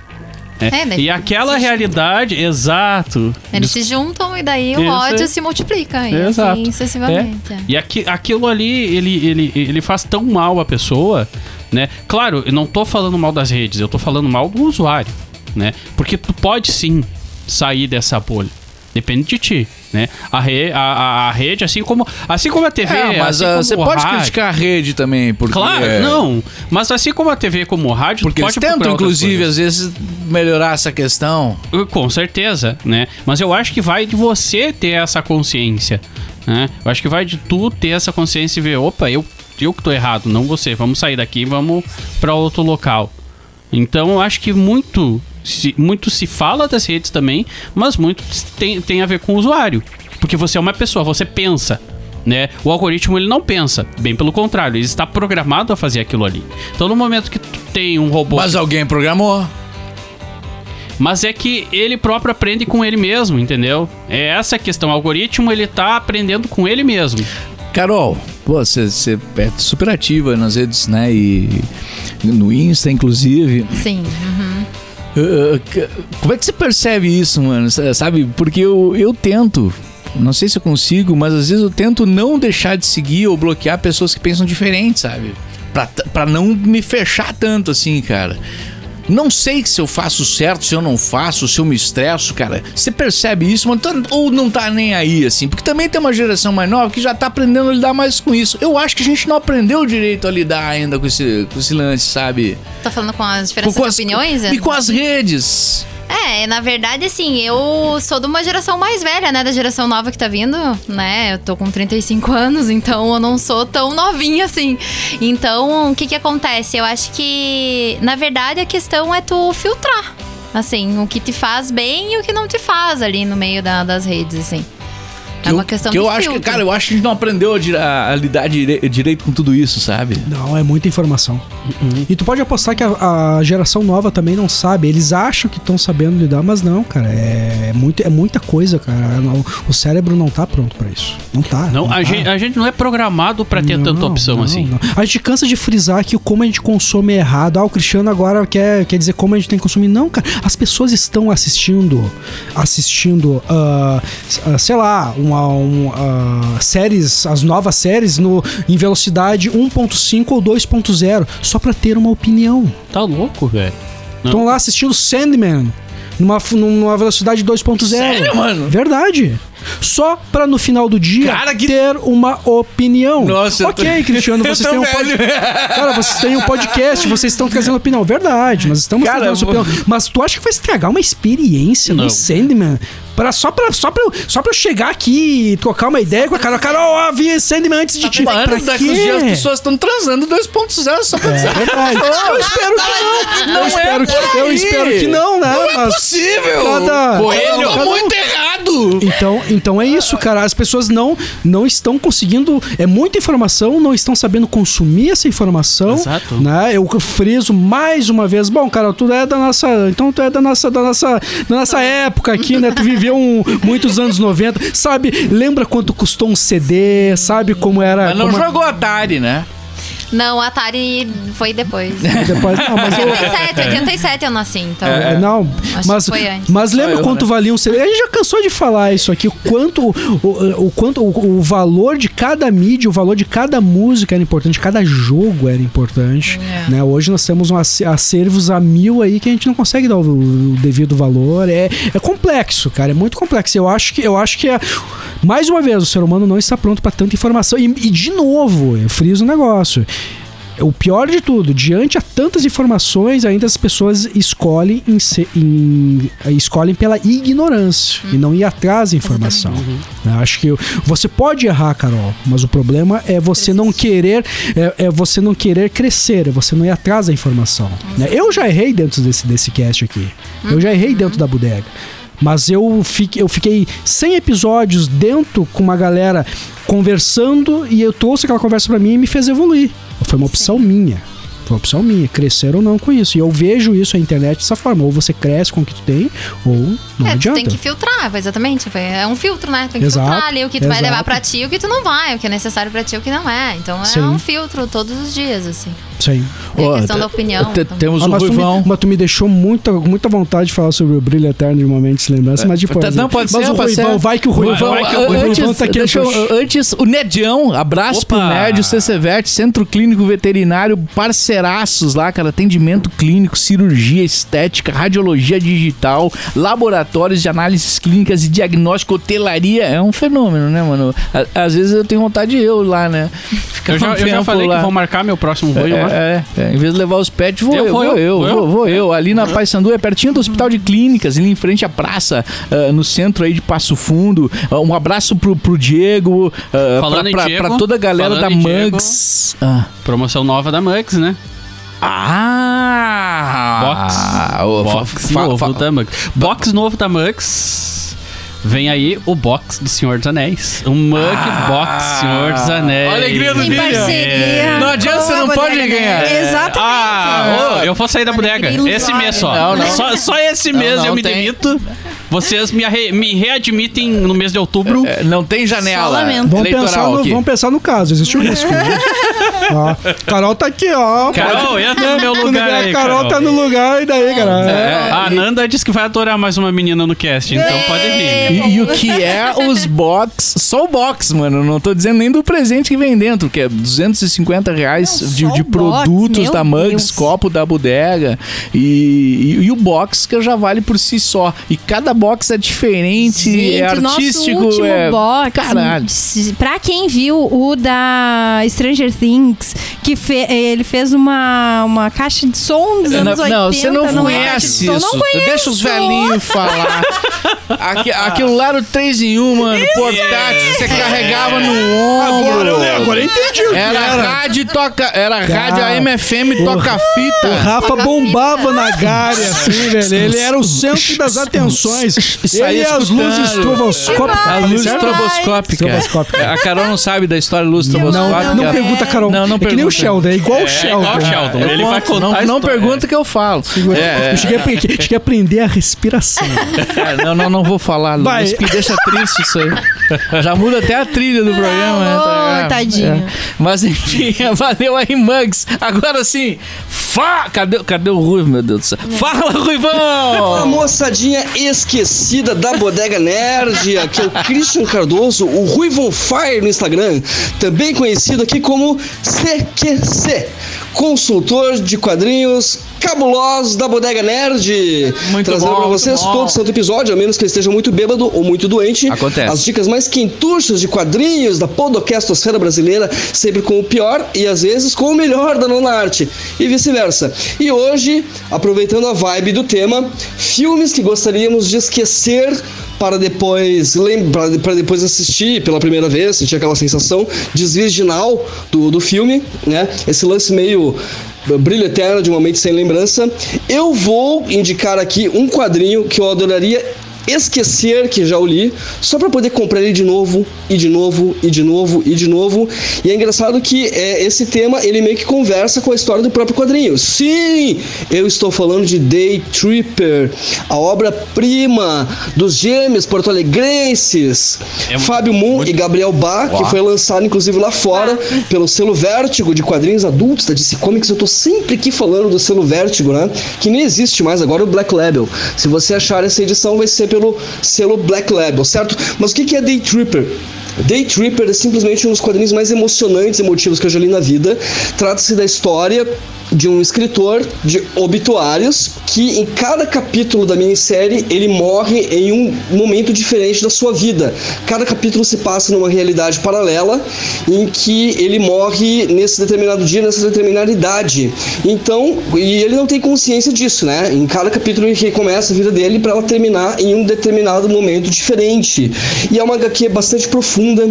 B: né?
E: É, daí
B: e aquela
E: se-
B: realidade, exato.
E: Eles se juntam e daí o
B: Isso
E: ódio
B: aí.
E: se multiplica. E
B: Exato.
E: assim sucessivamente.
B: É.
E: é.
B: E aqui, aquilo ali, ele, ele, ele faz tão mal a pessoa, né? Claro, eu não tô falando mal das redes, eu tô falando mal do usuário, né? Porque tu pode sim sair dessa bolha. Depende de ti, né? A, re, a, a, a rede, assim como, assim como a TV.
A: É, mas
B: assim
A: ah, você pode
B: rádio-
A: criticar a rede também, porque...
B: Claro,
A: é,
B: não. Mas assim como a TV, como o rádio,
A: Porque eles tentam, inclusive, às vezes, melhorar essa questão.
B: Com certeza, né? Mas eu acho que vai de você ter essa consciência, né? Eu acho que vai de tu ter essa consciência e ver, opa, eu, eu que tô errado, não você. Vamos sair daqui, vamos para outro local. Então eu acho que muito se, muito se fala das redes também, mas muito tem, tem a ver com o usuário. Porque você é uma pessoa, você pensa. Né? O algoritmo ele não pensa, bem pelo contrário, ele está programado a fazer aquilo ali. Então no momento que tu tem um robô
A: Mas alguém programou.
B: mas é que ele próprio aprende com ele mesmo, entendeu? É essa a questão. O algoritmo, ele tá aprendendo com ele mesmo.
A: Carol, pô, você você é super ativa nas redes, né? E no Insta, inclusive.
E: Sim.
A: Uh, c- como é que você percebe isso, mano? Sabe? Porque eu, eu tento. Não sei se eu consigo, mas às vezes eu tento não deixar de seguir ou bloquear pessoas que pensam diferente, sabe? Pra, pra não me fechar tanto assim, cara. Não sei se eu faço certo, se eu não faço, se eu me estresso, cara. Você percebe isso, tá- ou não tá nem aí, assim? Porque também tem uma geração mais nova que já tá aprendendo a lidar mais com isso. Eu acho que a gente não aprendeu direito a lidar ainda com esse, com esse lance, sabe?
E: Tá falando com as diferenças
A: com
E: de
A: as-
E: opiniões?
A: E com as redes.
E: É, na verdade, assim, eu sou de uma geração mais velha, né? Da geração nova que tá vindo, né? Eu tô com 35 anos, então eu não sou tão novinha assim. Então, o que que acontece? Eu acho que, na verdade, a questão é tu filtrar. Assim, o que te faz bem e o que não te faz ali no meio da- das redes, assim.
A: Que
E: é uma
A: eu,
E: questão
A: que
E: de
A: eu acho que, cara, eu acho que a gente não aprendeu a, a- a lidar dire- direito com tudo isso, sabe?
C: Não, é muita informação. E tu pode apostar que a, a geração nova também não sabe. Eles acham que estão sabendo lidar, mas não, cara. É, muito, é muita coisa, cara. Não- o cérebro não tá pronto pra isso. Não tá.
B: Não, a,
C: tá.
B: gente, a gente não é programado pra ter tanta
C: Não,
B: opção
C: não,
B: assim.
C: não. A gente cansa de frisar que o como a gente consome é errado. Ah, o Cristiano agora quer, quer dizer como a gente tem que consumir. Não, cara. As pessoas estão assistindo, assistindo, ah, sei lá, uma, um, séries, as novas séries no, em velocidade 1.5 ou 2.0, só pra ter uma opinião.
B: Tá louco, velho.
C: Estão lá assistindo Sandman numa, numa velocidade 2.0.
A: Sério, mano?
C: Verdade. só pra no final do dia
A: Cara, que-
C: ter uma opinião.
A: Nossa, eu tô-
C: ok, Cristiano, vocês têm um pod... Cara, vocês têm um podcast, vocês estão trazendo opinião. Verdade, nós estamos
A: Cara,
C: trazendo
A: vou-
C: opinião. Mas tu acha que vai estragar uma experiência
B: Não.
C: no Sandman? Pra, só, pra, só, pra, eu- só pra eu chegar aqui e trocar uma ideia com a cara. Cara, ó, vi Sandman antes de ti.
A: Mano,
C: Pra
A: daqui uns dias as
C: quê?
A: pessoas estão transando 2.0 só pra dizer.
C: É verdade. Eu espero que não.
A: Não
C: eu,
A: é
C: espero
A: por
C: que, eu
A: aí.
C: espero que não, né?
A: Não é
C: Mas-
A: possível!
C: Cada-
A: Coelho,
C: cada-
A: tá muito errado!
C: Então, então é isso, cara. As pessoas não, não estão conseguindo. É muita informação, não estão sabendo consumir essa informação.
B: Exato.
C: Né? Eu friso mais uma vez. Bom, cara, tu é da nossa. Então tu é da nossa, da nossa, da nossa época aqui, né? Tu viveu um, muitos anos 90. Sabe? Lembra quanto custou um CD? Sabe como era.
A: Mas não
C: como-
A: jogou Atari, né?
E: Não, a Atari foi depois.
C: Depois, não, mas eu,
E: 87, 87 eu nasci, então.
C: É, não,
E: Acho
C: mas,
E: que foi antes.
C: mas lembra
A: eu,
C: quanto
A: né?
C: valia um CD? A gente já cansou de falar isso aqui, o quanto o, o quanto o, o valor de cada mídia, o valor de cada música era importante, cada jogo era importante,
E: É.
C: né? Hoje nós temos um ace- acervos a mil aí que a gente não consegue dar o, o devido valor. É, é complexo, cara, é muito complexo. Eu acho que eu acho que é, mais uma vez o ser humano não está pronto para tanta informação e, e de novo, eu friso o negócio. O pior de tudo, diante a tantas informações, ainda as pessoas escolhem, em se- em- escolhem pela ignorância e não ir atrás da informação. Eu acho que você pode errar, Carol, mas o problema é você não querer, é, é você não querer crescer, é você não ir atrás da informação. né? Eu já errei dentro desse, desse cast aqui. Eu já errei dentro da bodega. Mas eu fiquei, eu fiquei 100 episódios dentro com uma galera conversando e eu trouxe aquela conversa pra mim e me fez evoluir. Foi uma opção minha. Foi uma opção minha, crescer ou não com isso. E eu vejo isso na internet dessa forma. Ou você cresce com o que tu tem, ou não
E: É,
C: adianta.
E: tem que filtrar, exatamente. É um filtro, né? Tem que
C: Exato,
E: filtrar ali o que tu vai
C: exato.
E: levar pra ti e o que tu não vai, o que é necessário pra ti e o que não é. Então é
C: Sim.
E: um filtro todos os dias, assim.
C: Sim.
E: É
A: Ó,
E: questão da opinião. então.
A: Temos
C: Ah,
A: o Ruivão.
C: me, mas tu me deixou muita, muita vontade de falar sobre o brilho eterno de momentos de lembrança, mas depois.
A: Tá- Não, pode
C: mas
A: ser,
C: o
A: pode
C: Ruivão,
A: ser.
C: vai que o Ruivão,
B: Vai que o
C: o Ruivão
A: antes,
C: tá aqui.
A: deixa eu- antes, o Nedião, abraço
B: Opa!
A: pro Nerd, o CCVET, Centro Clínico Veterinário, parceiraços lá, cara, atendimento clínico, cirurgia estética, radiologia digital, laboratórios de análises clínicas e diagnóstico, hotelaria, é um fenômeno, né, mano? À- Às vezes eu tenho vontade de eu ir lá, né? Ficar
B: Eu já,
A: um
B: eu já falei
A: lá.
B: que vou marcar meu próximo voo lá.
A: É, é, é. Em vez de levar os pets, vou
B: Eu
A: eu,
B: vou
A: vou
B: eu,
A: eu,
B: vou
A: vou,
B: eu.
A: vou eu. Ali na Paysandu, é pertinho do Hospital de Clínicas, ali em frente à praça, ah, no centro aí de Passo Fundo. Ah, um abraço pro, pro Diego, ah,
B: Falando
A: pra, pra-
B: Diego,
A: pra toda a galera da. Mugs. Ah.
B: Promoção nova da Mugs, né?
A: Ah!
B: Box.
A: fa-
B: box
A: fa-
B: novo da Mugs. Box novo da Mugs. Vem aí o box do Senhor dos Anéis. Um Mug Box Senhor dos Anéis.
A: Alegria do
D: Em
A: dia.
D: parceria.
A: Não adianta, você não pode ganhar.
D: Exatamente.
B: Ah, ô, eu vou sair da bodega. Esse mês só.
A: Não, não.
B: Só, só esse
A: Não,
B: mês
A: não
B: eu me
A: tem.
B: demito. Vocês me, arre- me readmitem no mês de outubro.
A: É, Não tem janela.
C: Vamos pensar, no,
A: aqui.
C: vamos pensar no caso, existe o risco. Ó, Carol tá aqui, ó.
B: Carol, entra no meu lugar aí,
C: a Carol,
B: Carol.
C: tá no lugar, e daí, cara?
A: É,
B: A Nanda disse que vai adorar mais uma menina no cast, então pode vir.
A: E, e o que é os box? Só o box, mano. Não tô dizendo nem do presente que vem dentro, que é 250 reais
D: Não,
A: de, de
D: box,
A: produtos da Mugs,
D: Deus.
A: copo da bodega. E, e, e o box que já vale por si só. E cada box é diferente, é
D: Gente,
A: artístico.
D: Nosso último
A: é...
D: box.
A: Caralho.
D: Pra quem viu o da Stranger Things, que fe- ele fez uma, uma caixa de som dos
A: Não,
D: anos 80.
A: não, você não,
D: é caixa de
A: conhece
D: som,
A: isso.
D: Não conheço.
A: Deixa os velhinhos falar. Aqui- aquilo lá era o 3 em 1, mano. Portátil. Você carregava no ombro.
C: Agora, eu- agora entendi o que
A: Era
C: era.
A: rádio toca. Era rádio
C: Cara,
A: AM/FM toca
C: O
A: fita.
C: Rafa bombava na Gária, assim, velho. Ele era o centro das atenções. Ele e as
A: escutando.
C: luzes estroboscópicas.
A: A luz
C: Certo?
A: estroboscópica.
C: Estroboscópica.
A: A Carol não sabe da história da luz
C: Não,
A: estroboscópica.
C: não pergunta, Carol.
A: Não, não
C: é que nem o
A: pergunta.
C: Sheldon, é igual o
B: É,
C: Sheldon.
B: igual o Sheldon.
A: Eu
B: Ele vai
A: conto,
B: contar
A: não,
B: a
A: não pergunta que eu falo. É, é.
C: Eu cheguei, a, cheguei a aprender a respiração.
A: É, não, não, não vou falar.
C: Vai.
A: Isso me deixa triste isso aí. Já muda até a trilha do programa, né? Tá-
D: tadinho.
A: é. Mas enfim, valeu aí, Mugs. Agora sim, fa... cadê, cadê o Ruivo, meu Deus do céu? Fala,
F: A
A: Ruivão!
F: moçadinha esquecida da Bodega Nerd, aqui é o Christian Cardoso, o Ruivon Fire no Instagram, também conhecido aqui como CQC, consultor de quadrinhos cabulosos da Bodega Nerd.
A: Muito
F: trazendo
A: muito
F: vocês todo santo episódio, a menos que esteja muito bêbado ou muito doente.
A: Acontece.
F: As dicas mais quentuchas de quadrinhos da podcastosfera brasileira, sempre com o pior e às vezes com o melhor da nona arte. E vice-versa. E hoje, aproveitando a vibe do tema, filmes que gostaríamos de esquecer para depois lembrar, para depois assistir pela primeira vez, sentir aquela sensação desvirginal do, do filme, né? Esse lance meio brilho eterno de uma mente sem lembrança. Eu vou indicar aqui um quadrinho que eu adoraria esquecer que já o li, só para poder comprar ele de novo, e de novo, e de novo, e de novo. E é engraçado que é, esse tema ele meio que conversa com a história do próprio quadrinho. Sim, eu estou falando de Day Tripper, a obra-prima dos gêmeos porto-alegrenses, Fábio Moon e Gabriel Bá, que foi lançado inclusive lá fora pelo selo Vértigo de quadrinhos adultos da DC Comics. Eu tô sempre aqui falando do selo Vértigo, né? Que nem existe mais agora o Black Label. Se você achar essa edição, vai ser pelo selo Black Label, certo? Mas o que é Day Tripper? Day Tripper é simplesmente um dos quadrinhos mais emocionantes e emotivos que eu já li na vida. Trata-se da história de um escritor de obituários que em cada capítulo da minissérie ele morre em um momento diferente da sua vida. Cada capítulo se passa numa realidade paralela em que ele morre nesse determinado dia, nessa determinada idade. Então, e ele não tem consciência disso, né? Em cada capítulo ele recomeça a vida dele para ela terminar em um determinado momento diferente. E é uma HQ bastante profunda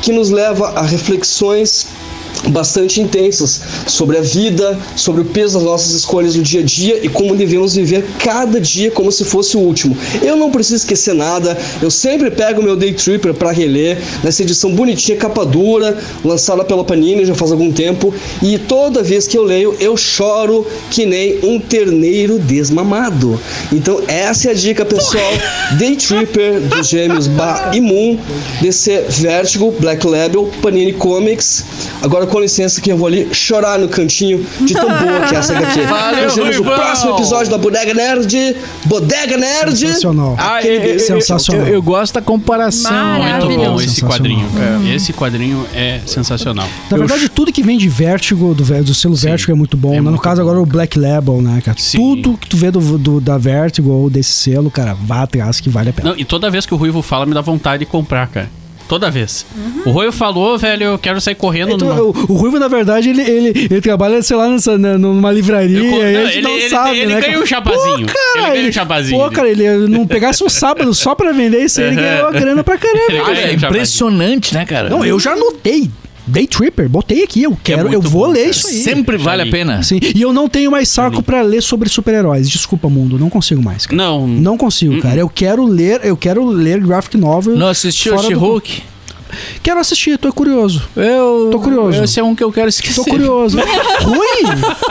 F: que nos leva a reflexões bastante intensas sobre a vida, sobre o peso das nossas escolhas no dia a dia e como devemos viver cada dia como se fosse o último. Eu não preciso esquecer nada, eu sempre pego meu Day Tripper para reler, nessa edição bonitinha, capa dura, lançada pela Panini já faz algum tempo, e toda vez que eu leio, eu choro que nem um terneiro desmamado. Então essa é a dica, pessoal. Day Tripper dos gêmeos Ba e Moon, DC Vertigo, Black Label, Panini Comics. Agora com licença que eu vou ali chorar no cantinho de tão boa que é essa HQ.
A: Valeu,
F: Nos vemos no
A: Ruivão!
F: próximo episódio da Bodega Nerd. Bodega Nerd!
C: Sensacional.
A: Ah, eu, eu-
F: beijo.
C: Sensacional.
A: Eu, eu gosto da comparação.
B: Muito bom esse quadrinho, cara. Esse quadrinho é sensacional.
C: Na verdade, tudo que vem de Vertigo, do, do selo Vertigo, é muito bom.
B: É
C: no
B: muito
C: caso,
B: bom.
C: agora o Black Label, né, cara?
B: Sim.
C: Tudo que tu vê do, do- da Vertigo ou desse selo, cara, vá atrás que vale a pena.
B: Não, e toda vez que o Ruivo fala, me dá vontade de comprar, cara. Toda vez. O Ruivo falou, velho, eu quero sair correndo
C: Então,
B: numa-
C: o, o Ruivo, na verdade, ele, ele, ele trabalha, sei lá, nessa, na- numa livraria.
B: Eu
C: e
B: não,
C: a gente
B: ele-
C: não
B: ele-
C: sabe,
B: ele
C: né?
B: ganha um chapazinho.
C: Pô, cara,
B: Ele ganha um chapazinho.
C: Pô, cara, ele não pegasse um sábado só pra vender isso aí, ele ganhou a grana pra caramba.
B: Ele
A: Ah, é impressionante, né, cara?
C: Não, eu já anotei. Day Tripper, botei aqui, eu quero, eu
B: muito
C: vou
B: bom,
C: ler
B: cara.
C: isso aí.
A: Sempre vale a pena.
C: Sim, e eu não tenho mais saco pra ler sobre super-heróis. Desculpa, mundo, não consigo mais. Cara.
B: Não,
C: Não consigo, cara. Eu quero ler, eu quero ler graphic novel.
A: Não assistiu o
C: fora do-
A: She-Hulk?
C: Quero assistir, tô curioso.
A: Eu.
C: Tô curioso.
A: Esse é um que eu quero esquecer.
C: Tô curioso. Ruim?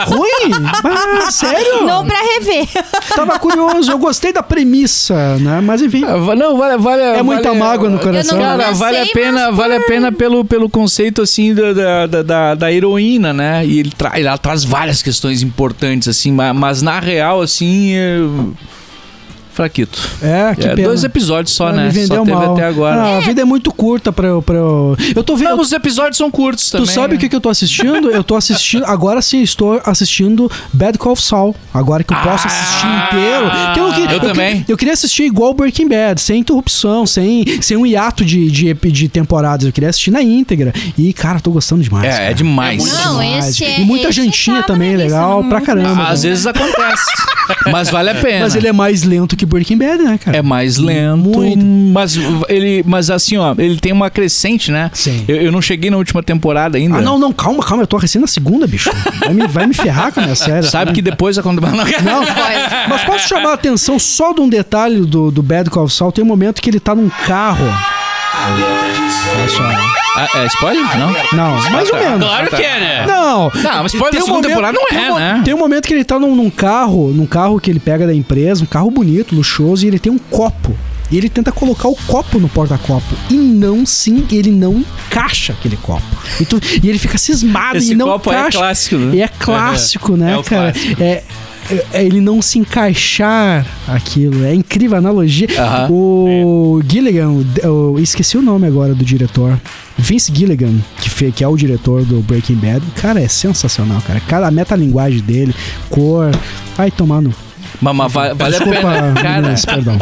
C: Ruim? Ah, sério?
D: Não pra rever.
C: Tava curioso. Eu gostei da premissa, né? Mas enfim.
A: Ah, Não, vale, vale.
C: É muita
A: vale-
C: mágoa no coração.
D: Eu não
A: Cara, vale a pena,
D: mas
A: vale a pena pelo, pelo conceito assim da, da, da- da, da heroína, né? E ele tra ela traz várias questões importantes assim, mas, mas na real assim, é... fraquito.
C: É, que
A: É,
C: pena.
A: dois episódios só,
C: Ah,
A: né?
C: Vendeu
A: só teve
C: mal.
A: até agora.
C: Ah, a vida é muito curta pra eu. Pra eu... eu tô vendo.
A: Não, os episódios são curtos
C: Tu
A: também.
C: sabe o que, que eu tô assistindo? Eu tô assistindo. Agora sim, estou assistindo Bad Call Saul. Agora que eu posso assistir inteiro. Que eu, que-
A: Ah, eu
C: que-
A: também.
C: Eu queria assistir igual Breaking Bad, sem interrupção, sem, sem um hiato de, de, de temporadas. Eu queria assistir na íntegra. E, cara, tô gostando demais.
A: É,
C: cara.
A: é demais.
D: Não,
C: demais.
D: esse é-
C: E muita
D: esse
C: gentinha
D: tava
C: também, legal pra caramba.
A: Às vezes acontece. mas vale a pena.
C: Mas ele é mais lento que Breaking Bad, né, cara?
A: É mais lento,
C: Muito.
A: mas ele, mas assim, ó, ele tem uma crescente, né?
C: Sim.
A: Eu, eu não cheguei na última temporada ainda.
C: Ah, não, não, calma, calma. Eu tô recém na segunda, bicho. Vai me, vai me ferrar com a minha série.
A: Sabe
C: né?
A: que depois a quando não,
C: Não, mas posso chamar a atenção só de um detalhe do, do Bad Call Saul? Tem um momento que ele tá num carro. Olha só.
A: Ah, é spoiler? Não.
C: Não, mais ou menos.
B: Claro que é, né?
C: Não.
A: Não, mas spoiler
C: Tem
A: da
C: um
A: segunda temporada não
C: tem
A: é,
C: um mo-
A: né?
C: Tem um momento que ele tá num, num carro, num carro que ele pega da empresa, um carro bonito, luxuoso, e ele tem um copo. E ele tenta colocar o copo no porta-copo. E não, sim, ele não encaixa aquele copo. E, tu- e ele fica cismado
A: Esse
C: e não
A: copo é clássico, né?
C: E é clássico, né,
B: É
C: cara?
B: clássico.
C: É, é ele não se encaixar aquilo. É incrível a analogia.
A: Aham.
C: O Gilligan, o- eu esqueci o nome agora do diretor. Vince Gilligan, que, fe, que é o diretor do Breaking Bad. Cara, é sensacional, cara. Cada metalinguagem dele, cor. Vai tomando.
A: Mas, mas va- vale a
C: Desculpa,
A: pena. Cara,
C: meninas, perdão.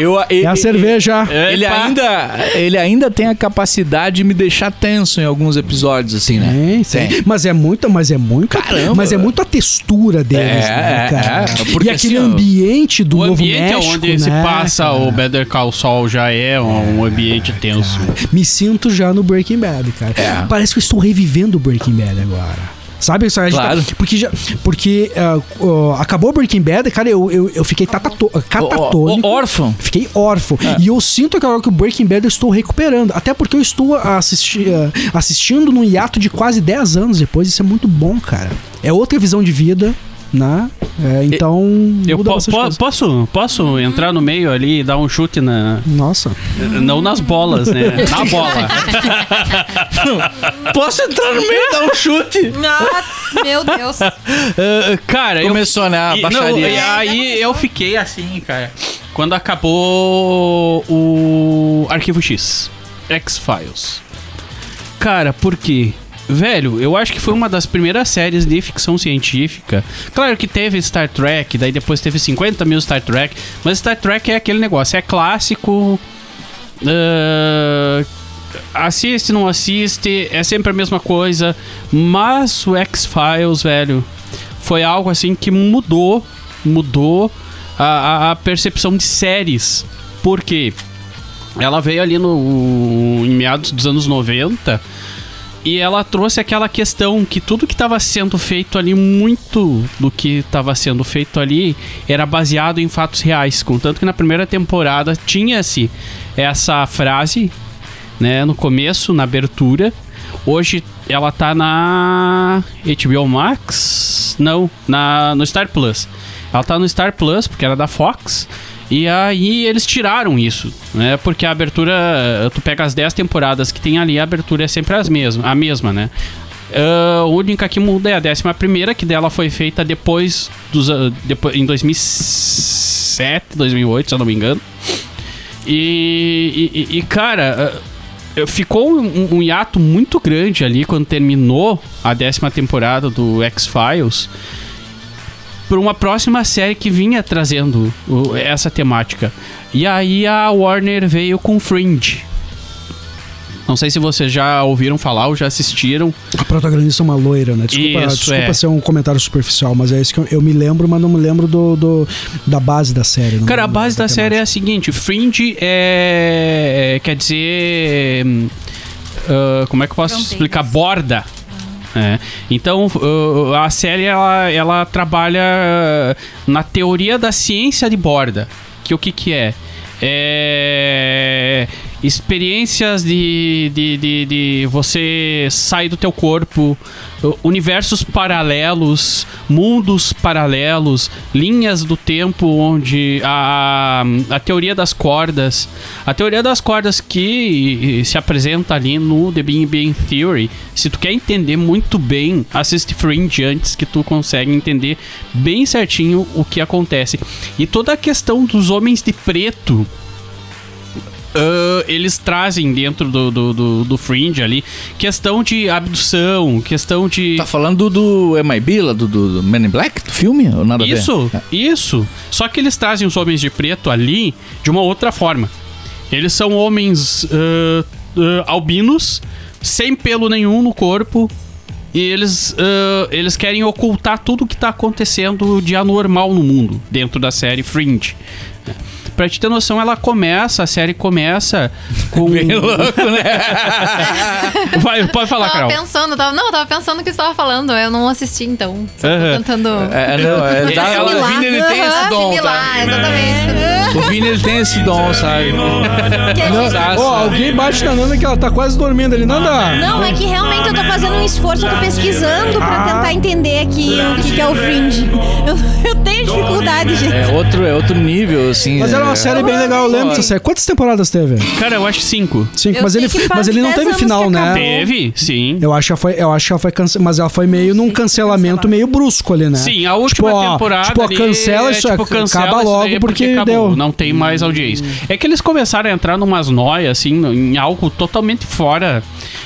A: eu,
C: É a cerveja.
A: Ele ainda, ele ainda tem a capacidade de me deixar tenso em alguns episódios, assim, né?
C: Tem. Tem. Mas é muito, mas é muito,
A: Caramba.
C: mas é muito a textura deles,
A: É,
C: né,
A: é,
C: cara?
A: é. Porque
C: e aquele
A: assim,
C: ambiente do
B: O
C: Novo
B: ambiente
C: México,
B: onde se
C: né,
B: passa
C: cara?
B: o Better Call Saul já é um ambiente tenso.
C: Me sinto já no Breaking Bad, cara.
A: É.
C: Parece que eu estou revivendo o Breaking Bad agora. Sabe? Isso, gente
A: Claro.
C: tá- porque já, porque ah, ó, acabou o Breaking Bad, cara, eu, eu, eu fiquei tatato, catatônico.
A: Órfão.
C: Fiquei órfão.
A: É.
C: E eu sinto que agora que o Breaking Bad eu estou recuperando. Até porque eu estou assisti, ah, assistindo num hiato de quase 10 anos depois. Isso é muito bom, cara. É outra visão de vida, né? É, então.
B: Eu
C: muda
B: po- po- posso, posso entrar no meio ali e dar um chute na.
C: Nossa.
B: Não nas bolas, né? Na bola.
A: Posso entrar no meio e dar um chute?
D: Ah, meu Deus.
B: Ah, cara, eu
A: Começou, né? A
B: E,
A: baixaria.
B: não, e aí eu fiquei assim, cara. Quando acabou o Arquivo X, X-Files. Cara, por quê? Velho, eu acho que foi uma das primeiras séries de ficção científica. Claro que teve Star Trek, daí depois teve 50 mil Star Trek. Mas Star Trek é aquele negócio, é clássico. ah, assiste, não assiste, é sempre a mesma coisa. Mas o X-Files, velho, foi algo assim que mudou, mudou a, a- a percepção de séries. Por quê? Ela veio ali no, em meados dos anos 90 e ela trouxe aquela questão que tudo que estava sendo feito ali, muito do que estava sendo feito ali, era baseado em fatos reais. Contanto que na primeira temporada tinha-se essa frase, né, no começo, na abertura. Hoje ela tá na HBO Max? Não, na, no Star Plus. Ela tá no Star Plus, porque era da Fox. E aí eles tiraram isso, né? Porque a abertura, tu pega as 10 temporadas que tem ali, a abertura é sempre as mesmas, a mesma, né? Ah, a única que muda é a décima primeira, que dela foi feita depois dos ah, depois, em 2007, 2008, se eu não me engano. E, e- e, cara, ah, ficou um, um hiato muito grande ali quando terminou a décima temporada do X-Files por uma próxima série que vinha trazendo o- essa temática. E aí a Warner veio com Fringe. Não sei se vocês já ouviram falar ou já assistiram.
C: A protagonista é uma loira, né? Desculpa,
B: Isso,
C: desculpa
B: é.
C: ser um comentário superficial, mas é isso que eu, eu me lembro, mas não me lembro do, do- da base da série. não
B: Cara, a base da série é a seguinte: Fringe é. quer dizer. ah, como é que eu posso
D: Fronteiras.
B: explicar? Borda. É. Então, a série ela, ela trabalha uh, na teoria da ciência de borda. Que o que, que é? É experiências de, de, de, de você sair do teu corpo, universos paralelos, mundos paralelos, linhas do tempo onde a, a teoria das cordas, a teoria das cordas que se apresenta ali no The Big Bang Theory, se tu quer entender muito bem, assiste Fringe antes que tu consegue entender bem certinho o que acontece. E toda a questão dos homens de preto ah, eles trazem dentro do, do, do, do Fringe ali questão de abdução, questão de.
A: Tá falando do, MIB, lá do, do, do Men in Black, do filme? Ou nada a ver?
B: Isso, isso. Só que eles trazem os homens de preto ali de uma outra forma. Eles são homens ah, ah, albinos, sem pelo nenhum no corpo. E eles, ah, eles querem ocultar tudo que tá acontecendo de anormal no mundo, dentro da série Fringe. Pra te ter noção, ela começa, a série começa com.
A: Bem louco, né?
B: Vai, pode falar,
E: tava
B: Carol.
E: pensando, tava, não, eu tava pensando o que você tava falando. Eu não assisti, então. Só tô tentando.
A: É, não, é, dá-
B: Ela-
A: o Vini ele tem esse dom,
E: Assimilar,
A: tá?
E: exatamente.
A: O Vini ele tem esse dom, sabe?
C: Ó, alguém bate na Nanda que ela tá quase dormindo ali. Nanda!
D: Não, é que realmente eu tô fazendo um esforço, eu tô pesquisando pra tentar entender aqui o que, que é o fringe. Eu, eu tenho dificuldade, gente.
A: É outro, é outro nível, assim.
C: Mas
A: é.
C: Era uma série bem legal, eu lembro dessa série. Quantas temporadas teve?
B: Cara, eu acho cinco.
C: Cinco,
D: Eu
C: mas
D: sei
C: ele,
D: que faz
C: mas ele não
D: 10
C: teve
D: anos
C: final,
D: que
C: né?
D: acabou.
B: Teve, sim.
C: Eu acho que ela foi, eu acho que ela foi cancelada, mas ela foi meio num cancelamento meio brusco ali, né?
B: Sim, a última
C: Tipo, ó,
B: temporada
C: tipo, ó,
B: ali
C: cancela
B: é,
C: isso,
B: tipo, cancela
C: acaba
B: isso
C: logo
B: daí
C: porque,
B: acabou,
C: deu.
B: não tem mais audiência. É que eles começaram a entrar numas noias, assim, em algo totalmente fora.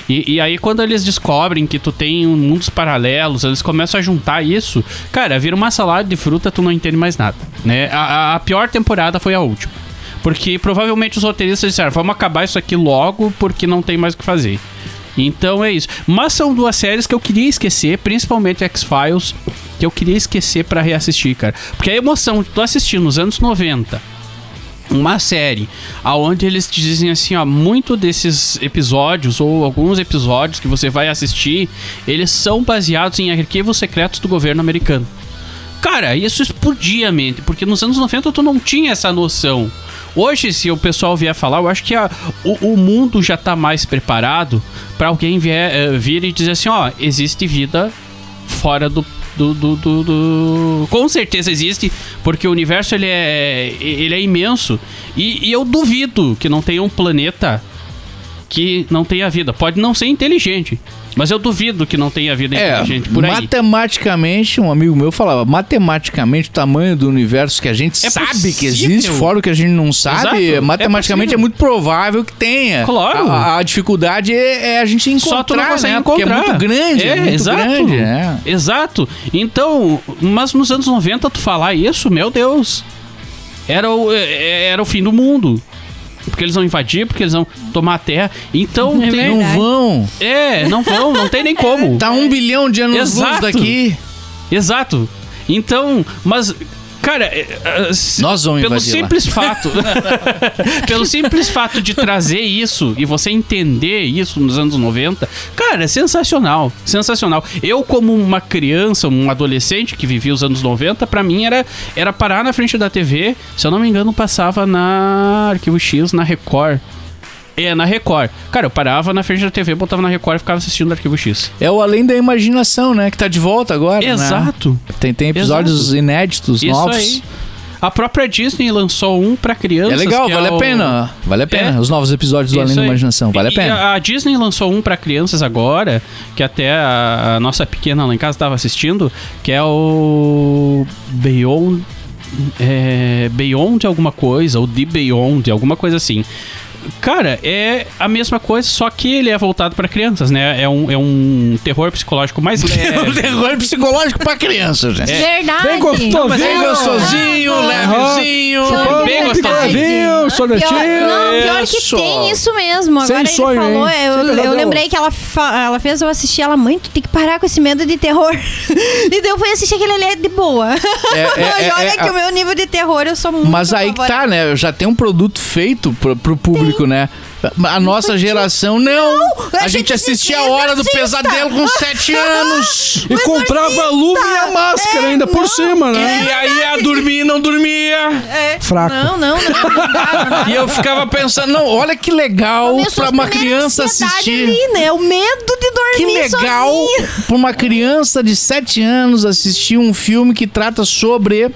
B: E, e aí, quando eles descobrem que tu tem um mundos paralelos, eles começam a juntar isso, cara, vira uma salada de fruta, tu não entende mais nada, né? A, a- a pior temporada foi a última. Porque provavelmente os roteiristas disseram, vamos acabar isso aqui logo, porque não tem mais o que fazer. Então é isso. Mas são duas séries que eu queria esquecer, principalmente X-Files, que eu queria esquecer pra reassistir, cara. Porque a emoção de tu assistir nos anos 90 uma série aonde eles te dizem assim, ó, muito desses episódios ou alguns episódios que você vai assistir, eles são baseados em arquivos secretos do governo americano. Cara, isso explodia a mente, porque nos anos 90 tu não tinha essa noção. Hoje, se o pessoal vier falar, eu acho que a- o, o mundo já tá mais preparado pra alguém vier, eh, vir e dizer assim, ó, existe vida fora do do, do, do- do- Com certeza existe, porque o universo ele é, ele é imenso. E, e eu duvido que não tenha um planeta que não tenha vida. Pode não ser inteligente, mas eu duvido que não tenha vida
A: É,
B: inteligente por aí.
A: matematicamente, um amigo meu falava, matematicamente o tamanho do universo que a gente
B: É
A: sabe que
B: possível.
A: existe, fora o que a gente não sabe,
B: Exato,
A: matematicamente
B: é
A: é, muito provável que tenha.
B: Claro.
A: A, a dificuldade é, é a gente encontrar,
B: Só tu
A: né?
B: encontrar.
A: Porque é muito grande, é, muito
B: exato.
A: grande. É.
B: Exato. Então, mas nos anos 90 tu falar isso, meu Deus. Era o, é- era o fim do mundo. Porque eles vão invadir, porque eles vão tomar a terra. Então,
D: É
B: tem-
A: Não vão.
B: é, não vão, não tem nem como.
A: Tá um bilhão de anos luz
B: Exato.
A: daqui.
B: Exato. Então, mas. Cara, é, é,
A: Nós vamos
B: pelo
A: invadir lá.
B: simples fato. pelo simples fato de trazer isso e você entender isso nos anos 90, cara, é sensacional. Sensacional. Eu, como uma criança, um adolescente que vivia os anos 90, pra mim era, era parar na frente da TV. Se eu não me engano, passava na Arquivo X, na Record. É, na Record. Cara, eu parava na frente da TV, botava na Record e ficava assistindo Arquivo X.
A: É o além da imaginação, né? Que tá de volta agora. né?
B: Exato.
A: Tem, tem episódios inéditos,
B: Isso
A: novos.
B: aí. A própria Disney lançou um pra crianças.
A: É legal,
B: que
A: vale
B: é
A: a
B: o-
A: pena. Vale a pena.
B: É.
A: Os novos episódios do Além da. Imaginação. Vale a
B: E-
A: pena.
B: E a Disney lançou um pra crianças agora, que até a, a nossa pequena lá em casa estava assistindo, que é o Beyond. É, Beyond alguma coisa, ou The Beyond, alguma coisa assim. Cara, é a mesma coisa, só que ele é voltado pra crianças, né? É um, é um terror psicológico mais
A: É um
B: leve.
A: terror psicológico pra criança, gente.
D: Verdade.
C: Bem gostosinho.
A: Bem gostosinho, levezinho.
D: Pior que
B: bem
D: é
B: gostosinho.
D: verdade.
C: Picadinho, sorvetinho.
D: Pior, não, pior que tem isso mesmo.
C: Sem
D: Agora ele
C: sonho,
D: falou,
C: hein?
D: eu,
C: Sem
D: eu lembrei que ela, fa- ela fez eu assistir ela, mãe, tu tem que parar com esse medo de terror. e daí eu fui assistir aquele ali é de boa.
A: É, é,
D: e
A: é,
D: olha
A: é,
D: que o meu nível de terror eu sou muito
A: Mas aí que tá, né? Já tem um produto feito pro, pro público, né? A nossa geração, não.
D: a
A: A, gente
D: gente
A: assistia a hora do pesadelo com 7 anos.
C: E comprava a luva e a máscara
D: É,
C: ainda por cima, né?
A: E aí ia dormir e não dormia.
D: É,
C: Fraco.
D: Não, não, não.
A: E eu ficava pensando, não, olha que legal pra uma criança assistir.
D: Ali, né? O medo de
A: Que
D: dormir
A: legal
D: sozinha.
A: pra uma criança de 7 anos assistir um filme que trata sobre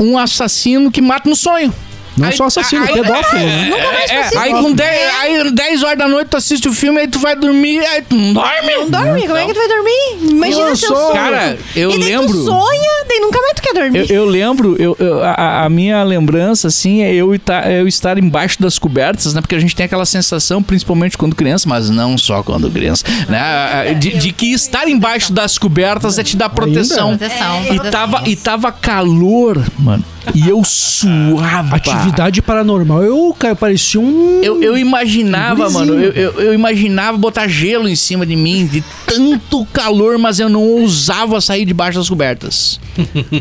A: um assassino que mata no sonho.
C: Não
A: Aí-
C: só assassino,
A: aí-
C: pedófilo. né?
D: Nunca mais
A: É,
D: assisti.
A: aí com 10, aí 10 horas da noite tu assiste o filme, aí tu vai dormir, aí tu não dorme.
D: Não dorme, como é que tu vai dormir? Imagina
C: Eu
D: seu
C: sou-
D: sonho.
A: Cara, eu
D: e
A: lembro-
D: tu sonha, daí nunca mais tu quer dormir.
A: Eu, eu lembro, eu, eu- a, a minha lembrança, assim, é eu, ita- eu estar embaixo das cobertas, né? Porque a gente tem aquela sensação, principalmente quando criança, mas não só quando criança, né? De, de que estar embaixo das cobertas é te dar proteção.
E: Proteção.
A: E tava, e tava calor, mano. E eu suava.
C: Atividade paranormal. Eu, cara, parecia um.
A: Eu, eu imaginava, mano, eu, eu, eu imaginava botar gelo em cima de mim, de tanto calor, mas eu não ousava sair debaixo das cobertas.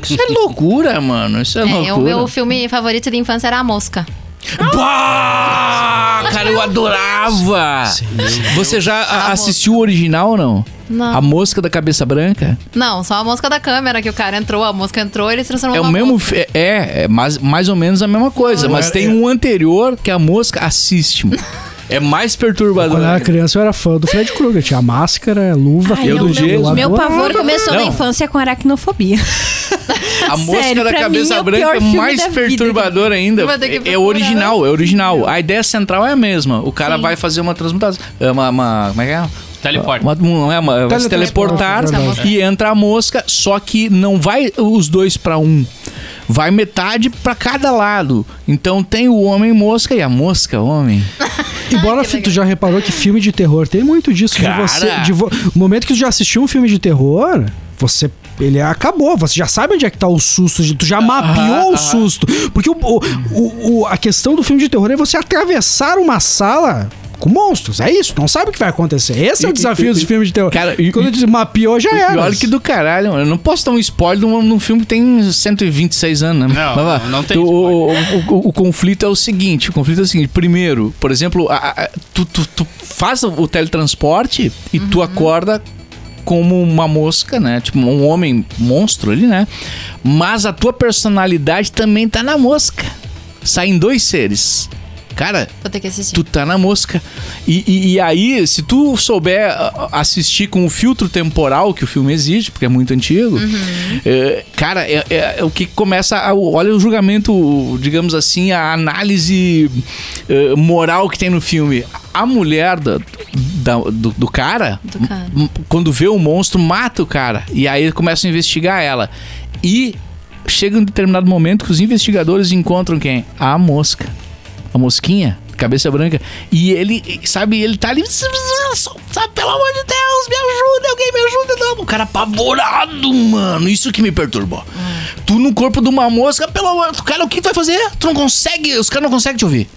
A: Isso é loucura, mano. Isso é,
E: É,
A: loucura.
E: o meu filme favorito de infância era A Mosca.
A: Bah, cara, eu adorava. Você já assistiu o original ou não?
E: Não.
A: A Mosca da Cabeça Branca?
E: Não, só a mosca da câmera que o cara entrou, a mosca entrou e ele se transformou
A: É o mesmo. É, é mais, mais ou menos a mesma coisa. Mas tem um anterior que a mosca assiste. é mais perturbador.
C: Quando eu era criança, eu era fã do Fred Krueger. Tinha luva,
D: Ai,
A: Eu
D: o
A: do
D: meu,
A: Jason.
D: meu pavor começou na
A: Não.
D: infância com aracnofobia.
A: A mosca
D: Sério,
A: da cabeça
D: é
A: branca é mais
D: da vida.
A: perturbador ainda. É, é
E: procurar.
A: original, é original. A ideia central é a mesma. O cara
D: Sim.
A: vai fazer uma transmutação. é Uma, uma- como é que é?
B: Teleporte.
A: Uma, não é uma, vai se teleportar
C: verdade.
A: e entra a mosca, só que não vai os dois pra um. Vai metade pra cada lado. Então tem o homem mosca e a mosca homem.
C: Embora tu já reparou que filme de terror tem muito disso.
A: Cara.
C: De você, de vo- no momento que tu já assistiu um filme de terror, você. Ele acabou, você já sabe onde é que tá o susto, tu já mapeou o susto. Porque o- o- o- a questão do filme de terror é você atravessar uma sala com monstros. É isso, não sabe o que vai acontecer. Esse é o
A: E-
C: desafio
A: e-
C: dos filmes de terror.
A: Cara, e-
C: Quando
A: e-
C: diz mapeou, já
A: E
C: era.
A: olha que do caralho, mano. eu não posso dar um spoiler de um, de um filme que tem 126 anos, né?
B: Não, não, não tem
A: o, o, o- o conflito é o seguinte: o conflito é o seguinte. Primeiro, por exemplo, a- a- tu, tu, tu faz o teletransporte e tu acorda como uma mosca, né? Tipo, um homem monstro ali, né? Mas a tua personalidade também tá na mosca. Saem dois seres. Cara,
E: Vou ter que assistir.
A: tu tá na mosca. E, e- e aí, se tu souber ah, assistir com o filtro temporal que o filme exige, porque é muito antigo, é, cara, é, é- é o que começa. A, olha o julgamento, digamos assim, a análise eh, moral que tem no filme. A mulher da- da- do, do cara,
E: Do cara.
A: quando vê o monstro, mata o cara. E aí começam a investigar ela. E chega um determinado momento que os investigadores encontram quem? A mosca a mosquinha, cabeça branca, e ele, sabe, ele tá ali, sabe, pelo amor de Deus, me ajuda, alguém me ajuda, não. O cara apavorado, mano, isso que me perturbou. Tu no corpo de uma mosca, pelo amor, cara, o que tu vai fazer? Tu não consegue, os caras não conseguem te ouvir.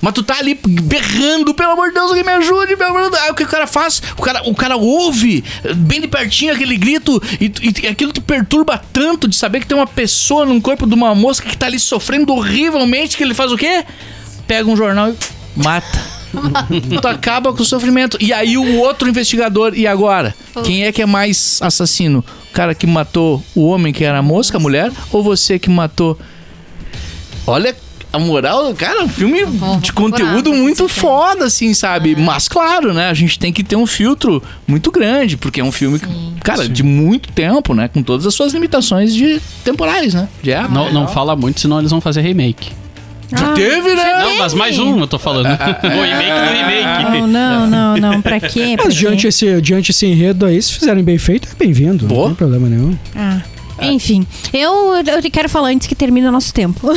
A: Mas tu tá ali berrando, pelo amor de Deus, alguém me ajude, de Deus. Aí o que o cara faz? O cara, o cara ouve bem de pertinho aquele grito e, e aquilo te perturba tanto de saber que tem uma pessoa no corpo de uma mosca que tá ali sofrendo horrivelmente que ele faz o quê? Pega um jornal e mata. tu acaba com o sofrimento. E aí o outro investigador, e agora? Quem é que é mais assassino? O cara que matou o homem que era a mosca, a mulher? Ou você que matou? Olha a moral, cara, um filme
E: Vou-
A: de
E: vou
A: conteúdo
E: procurar,
A: muito foda, assim, sabe? Mas claro, né? A gente tem que ter um filtro muito grande, porque é um filme, que, cara, de muito tempo, né? Com todas as suas limitações de temporais, né? De.
B: Não, não fala muito, senão eles vão fazer remake.
A: Já teve, né?
B: Não, mas mais um, eu tô falando. o remake do remake.
D: Não, não, não, não. Pra quê? Pra
C: Mas
D: quê?
C: diante esse, diante esse enredo aí, se fizerem bem feito, é bem-vindo.
A: Boa.
C: Não tem problema nenhum.
D: Ah. Enfim, eu, eu quero falar antes que termine o nosso tempo.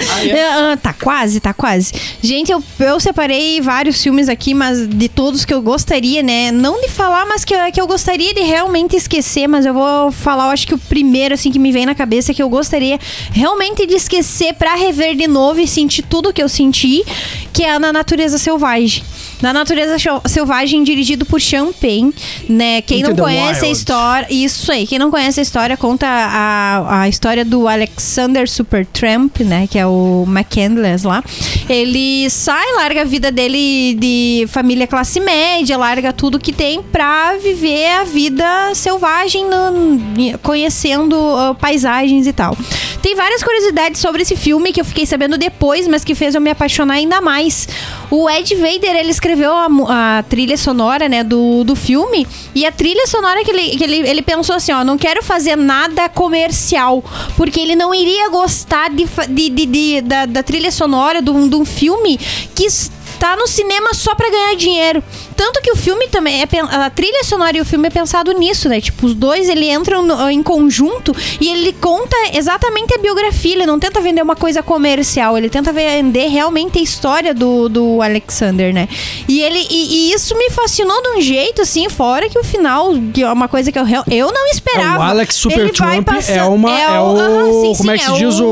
D: Ah, tá quase, tá quase. Gente, eu, eu separei vários filmes aqui, mas de todos que eu gostaria, né? Não de falar, mas que, que eu gostaria de realmente esquecer. Mas eu vou falar, eu acho que o primeiro, assim, que me vem na cabeça que eu gostaria realmente de esquecer pra rever de novo e sentir tudo que eu senti, que é Na Natureza Selvagem. Na Natureza Sel- Selvagem, dirigido por Penn, né? Quem
C: Into
D: não conhece a história. Isso aí, quem não conhece a história, conta a, a história do Alexander Supertramp, né? Que é o McCandless lá. Ele sai, larga a vida dele de família classe média, larga tudo que tem pra viver a vida selvagem, no- conhecendo ah, paisagens e tal. Tem várias curiosidades sobre esse filme que eu fiquei sabendo depois, mas que fez eu me apaixonar ainda mais. O Ed Vader, ele escreveu a, a trilha sonora, né, do, do filme. E a trilha sonora que, ele, que ele, ele pensou assim, ó, não quero fazer nada comercial. Porque ele não iria gostar de, de, de- de- da, da trilha sonora de um, de um filme que está no cinema só pra ganhar dinheiro. Tanto que o filme também é a trilha sonora e o filme é pensado nisso, né? Tipo, os dois ele entram no- em conjunto e ele conta exatamente a biografia, ele não tenta vender uma coisa comercial, ele tenta vender realmente a história do, do Alexander, né? E ele e, e isso me fascinou de um jeito assim, fora que o final, que é uma coisa que eu eu não esperava.
C: É, o Alex Supertramp
D: passando-
C: é uma- é o-
D: aham, sim,
C: como é
D: sim,
C: que se diz o-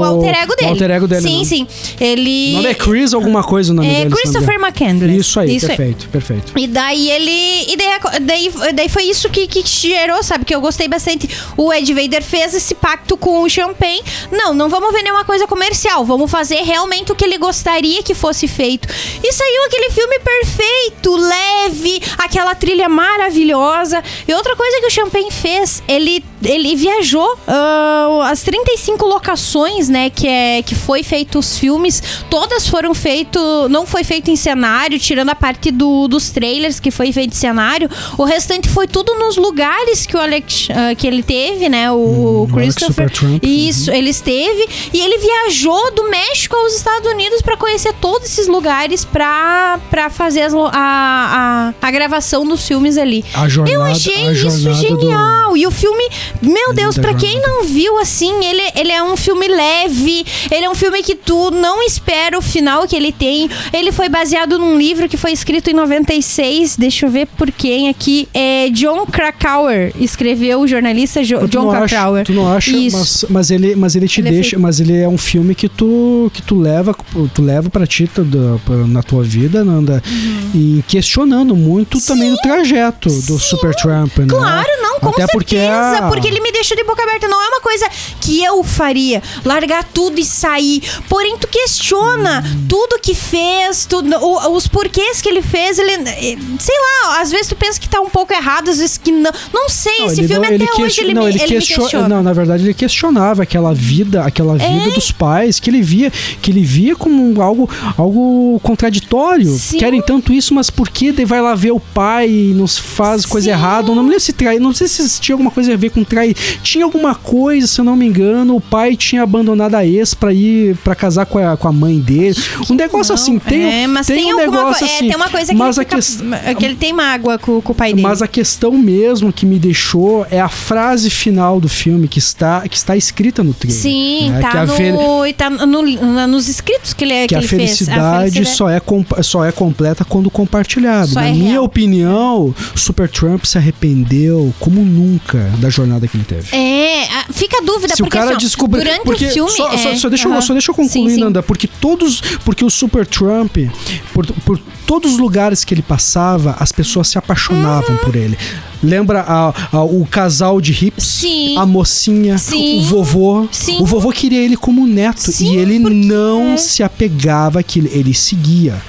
D: o alter ego
C: o
D: dele.
C: alter ego dele,
D: Sim,
C: né?
D: sim. Ele
C: O nome é Chris alguma coisa o nome
D: é
C: dele. não me
D: Christopher. McCandless.
C: Isso aí,
D: Isso aí.
C: perfeito, perfeito.
D: E daí ele. E daí, daí, daí foi isso que, que gerou, sabe? Que eu gostei bastante. O Ed Vader fez esse pacto com o Champagne. Não, não vamos vender uma coisa comercial. Vamos fazer realmente o que ele gostaria que fosse feito. E saiu aquele filme perfeito, leve, aquela trilha maravilhosa. E outra coisa que o Champagne fez, ele, ele viajou ah, as 35 locações, né? Que, é, que foi feito os filmes. Todas foram feitos. Não foi feito em cenário, tirando a parte do, dos trailers que foi feito cenário, o restante foi tudo nos lugares que o Alex, ah, que ele teve, né? O, o
C: Alex
D: Christopher. Isso, ele esteve e ele viajou do México aos Estados Unidos pra conhecer todos esses lugares pra, pra fazer as a, a, a gravação dos filmes ali.
C: A jornada-
D: Eu achei isso
C: jornada do-
D: genial. E o filme, meu Deus,
C: da
D: pra quem não viu assim, ele, ele é um filme leve, ele é um filme que tu não espera o final que ele tem. Ele foi baseado num livro que foi escrito em 96, deixa eu ver por quem aqui. É John Krakauer, escreveu o jornalista Jo- John
C: não acha,
D: Krakauer.
C: tu não acha
D: Isso.
C: mas, mas ele, mas ele te
D: Ele é
C: deixa,
D: feito-
C: mas ele é um filme que tu que tu leva, tu leva para ti tu- pra- na tua vida, Nanda,
D: Uhum.
C: e questionando muito também o trajeto do Supertramp, né?
D: Claro, não, com
C: Até porque
D: certeza.
C: a-
D: Porque ele me deixou de boca aberta. Não é uma coisa que eu faria. Largar tudo e sair. Porém, tu questiona
C: Hum.
D: tudo que fez, tudo, os porquês que ele fez. Ele, sei lá, às vezes tu pensa que tá um pouco errado, às vezes que não. Não sei,
C: Não,
D: esse filme
C: não-
D: até hoje ele,
C: não,
D: me,
C: ele
D: ele
C: question-
D: questiona.
C: Não, na verdade ele questionava aquela vida, aquela vida dos pais que ele via, que ele via como algo, algo contraditório.
D: Sim.
C: Querem tanto isso, mas por que vai lá ver o pai e nos faz coisa
D: Sim.
C: errada? Eu Não me lembro se trai, não sei se tinha alguma coisa a ver com trair. Tinha alguma coisa, se eu não me engano, o pai tinha abandonado a ex pra ir para casar com a, com a mãe dele. Um negócio
D: Não,
C: assim, tem,
D: é, mas tem,
C: tem, um negócio
D: co- é,
C: assim.
D: tem uma coisa que,
C: mas
D: ele,
C: a questão
D: que ele tem mágoa com, com o pai dele.
C: mas a questão mesmo que me deixou é a frase final do filme que está, que está escrita no trailer.
D: Sim,
C: né?
D: tá,
C: que
D: no, e tá no, na- nos escritos que ele,
C: que a
D: ele
C: felicidade,
D: fez. A
C: só, é só é completa quando compartilhado.
D: Só
C: Na
D: é
C: minha
D: real.
C: opinião, Supertramp se arrependeu como nunca da jornada que ele teve.
D: É, fica a dúvida,
C: Se o
D: porque
C: cara
D: assim, durante
C: porque
D: o filme.
C: só, só-
D: é,
C: só deixa, eu- só deixa eu concluir,
D: Sim, sim.
C: Nanda, porque todos. Porque o Super Trump, por, por todos os lugares que ele passava, as pessoas se apaixonavam
D: Uhum.
C: por ele. Lembra a- a- o casal de hips?
D: Sim.
C: A mocinha,
D: Sim.
C: o vovô.
D: Sim.
C: O vovô queria ele como neto.
D: Sim,
C: e ele
D: porque-
C: não se apegava àquilo, ele seguia.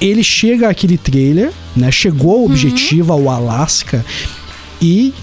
C: Ele chega àquele trailer, né? Chegou
D: Uhum.
C: ao objetivo, ao Alasca, e,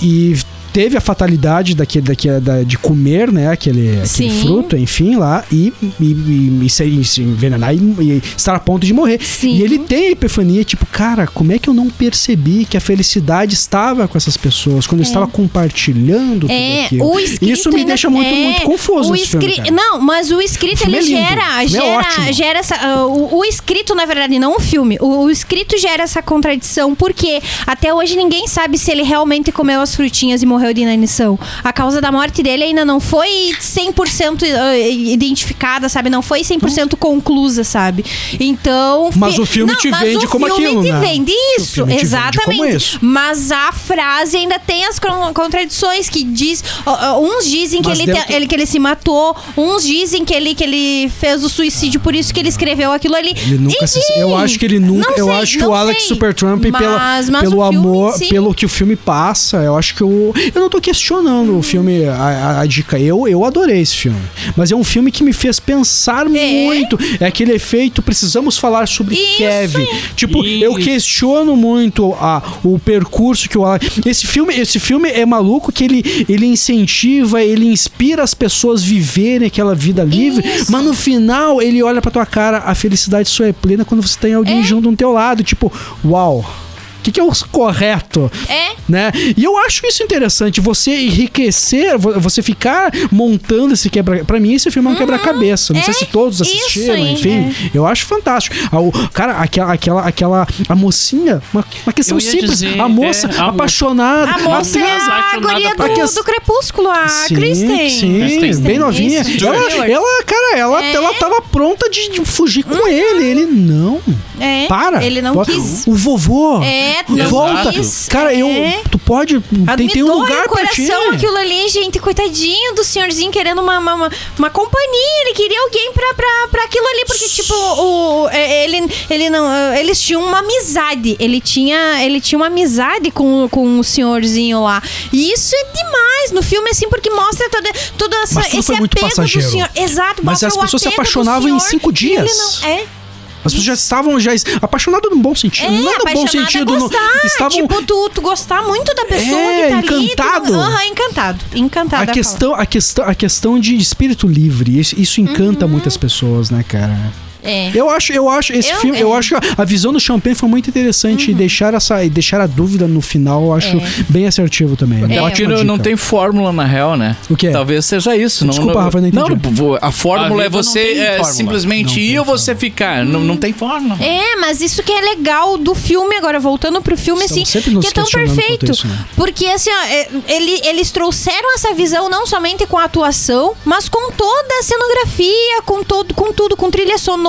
C: e teve a fatalidade daquele, daquele, da, de comer, né? Aquele, aquele fruto, enfim, lá, e, e, e- e se, se envenenar e, e estar a ponto de morrer.
D: Sim.
C: E ele tem a epifania, tipo, cara, como é que eu não percebi que a felicidade estava com essas pessoas quando eu estava compartilhando tudo
D: É,
C: aquilo?
D: o escrito
C: Isso me deixa muito,
D: é,
C: muito confuso
D: o
C: filme,
D: escri-
C: cara.
D: Não, mas o escrito
C: filme
D: ele
C: é
D: gera,
C: o filme é
D: gera, gera essa, ah, o, o escrito na verdade não o filme. O, o escrito gera essa contradição porque até hoje ninguém sabe se ele realmente comeu as frutinhas e morreu de inanição. A causa da morte dele ainda não foi 100% ah, identificada, sabe? Não foi 100% conclusa, sabe? Então,
C: Mas
D: fi-
C: o filme
D: Não,
C: te vende
D: o
C: como aquilo, né? O
D: isso,
C: filme te vende como
D: exatamente.
C: isso.
D: Mas a frase ainda tem as con- contradições que diz. uns dizem que ele, te- ele- que ele se matou, uns dizem que ele, que ele fez o suicídio, por isso que ele escreveu aquilo ali.
C: Ele nunca se, eu acho que ele nunca,
D: não
C: eu
D: sei,
C: acho que o Alex
D: sei.
C: Supertramp pela,
D: Mas-
C: pelo
D: o
C: amor,
D: si-
C: pelo que o filme passa, eu acho que eu eu não tô questionando o filme a, a- a dica. Eu eu adorei esse filme, mas é um filme que me fez pensar muito. É aquele efeito precisamos falar sobre
D: Isso
C: Kevin. Tipo,
B: Isso.
C: eu questiono muito a, o percurso que o esse filme, esse filme é maluco que ele ele incentiva, ele inspira as pessoas a viverem aquela vida livre, mas no final ele olha pra tua cara, a felicidade só é plena quando você tem alguém junto no teu lado, tipo, uau. O que, que é o correto?
D: É.
C: Né? E eu acho isso interessante, você enriquecer, vo- você ficar montando esse quebra. Pra mim, esse filme é um quebra-cabeça. Não sei
D: É,
C: se todos assistiram,
D: aí,
C: enfim. Eu acho fantástico. Ah, o- cara, aquela, aquela, aquela. A mocinha, uma, uma questão simples.
B: dizer,
C: a moça
B: é,
C: apaixonada.
D: A moça é a guria do, do Crepúsculo, a
C: sim,
D: Kristen.
C: Sim,
B: Kristen.
C: bem novinha.
D: Isso,
C: Ela, ela, cara, ela,
D: É.
C: ela tava pronta de, de fugir com ele. Ele não.
D: É,
C: Para.
D: Ele não quis.
C: O vovô.
D: É, não
C: Volta.
D: quis.
C: Cara, eu.
D: É.
C: Tu pode. Tem, tem um lugar
D: o
C: pra ti.
D: coração aquilo ali, gente. Coitadinho do senhorzinho querendo uma, uma, uma, uma companhia. Ele queria alguém pra, pra, pra aquilo ali. Porque, tipo, o, é, ele, ele não. é, Eles tinham uma amizade. Ele tinha, ele tinha uma amizade com, com o senhorzinho lá. E isso é demais no filme, assim, porque mostra toda, toda essa,
C: Mas
D: esse
C: foi muito
D: apego
C: passageiro.
D: do senhor. Exato,
C: Mas as pessoas se apaixonavam em cinco
D: e ele
C: dias.
D: não- é.
C: As pessoas já estavam já apaixonadas no bom sentido.
D: É,
C: não é no bom
D: apaixonada
C: sentido.
D: é
C: no-
D: gostar.
C: estavam.
D: Tipo, tu, tu gostar muito da pessoa
C: É,
D: tá
C: encantado.
D: Aham, encantado. Encantado.
C: a questão, a, questão, a questão de espírito livre, isso, isso encanta
D: Uhum.
C: muitas pessoas, né, cara?
D: É.
C: Eu acho, eu acho esse
D: Eu-
C: filme,
D: é.
C: eu acho que a visão do Champagne foi muito interessante e deixar essa e deixar a dúvida no final, eu acho
D: É.
C: bem assertivo também.
D: É,
A: Porque
C: Ótima
A: não, não tem fórmula na real, né?
C: O que é?
A: Talvez seja isso. Não,
C: Desculpa,
A: não,
C: Rafa, não entendi.
A: não, a fórmula
B: A
A: é
B: não
A: você é,
B: fórmula.
A: simplesmente ir ou você ficar. Não, não tem fórmula.
D: É, mas isso que é legal do filme, agora voltando pro filme,
C: Estamos
D: assim, que é tão perfeito.
C: isso, né?
D: Porque, assim, ó, é, ele- eles trouxeram essa visão não somente com a atuação, mas com toda a cenografia, com, todo, com tudo, com trilha sonora,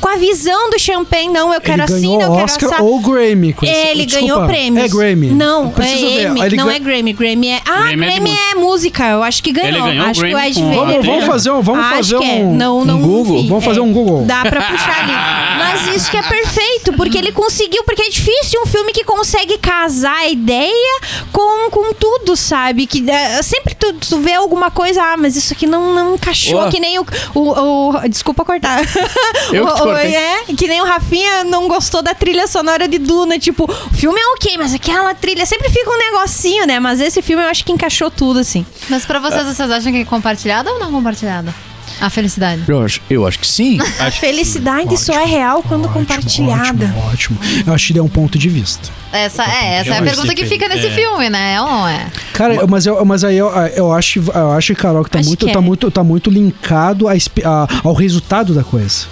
D: com a visão do Champagne. Não, eu quero
C: ele
D: assim,
C: ganhou
D: não, eu quero
C: Oscar
D: assar.
C: ou Grammy. com
D: É, ele
C: Desculpa,
D: ganhou prêmios.
C: É Grammy.
D: Não, é
C: Ele
D: não
C: ganha-
D: é Grammy. Grammy é. Ah,
B: Grammy é
D: Grammy é, música. Eu acho que ganhou.
B: Ele ganhou
D: acho que o
B: Grammy
D: Ed Vedder-
C: Vamos, vamos fazer um, vamos
D: Acho
C: fazer
D: é.
C: um,
D: não,
C: um
D: não
C: Google.
D: vi.
C: Vamos fazer
D: É.
C: um Google.
D: Dá pra puxar ali. Mas isso que é perfeito, porque ele conseguiu, porque é difícil um filme que consegue casar a ideia com, com tudo, sabe? Que é, sempre tu, tu vê alguma coisa, ah, mas isso aqui não, não encaixou,
A: Ó.
D: que nem o, o, o- Desculpa cortar.
A: Eu que
D: O- é, que nem o Rafinha não gostou da trilha sonora de Duna. Tipo, o filme é ok, mas aquela trilha sempre fica um negocinho, né? Mas esse filme eu acho que encaixou tudo, assim.
E: Mas pra vocês, vocês acham que é compartilhada ou não compartilhada? A felicidade.
A: Eu acho, eu acho que sim.
D: A felicidade só é real quando compartilhada.
C: Ótimo, ótimo. Eu acho que é um ponto de vista.
E: Essa é, essa é a
B: Eu
E: pergunta que fica nesse
B: É.
E: filme, né? É ou não é?
C: Cara, mas, eu, mas aí eu, eu acho, eu acho, Carol, que tá
D: Acho
C: muito,
D: que
C: tá
D: é.
C: muito, tá muito linkado a a- ao resultado da coisa.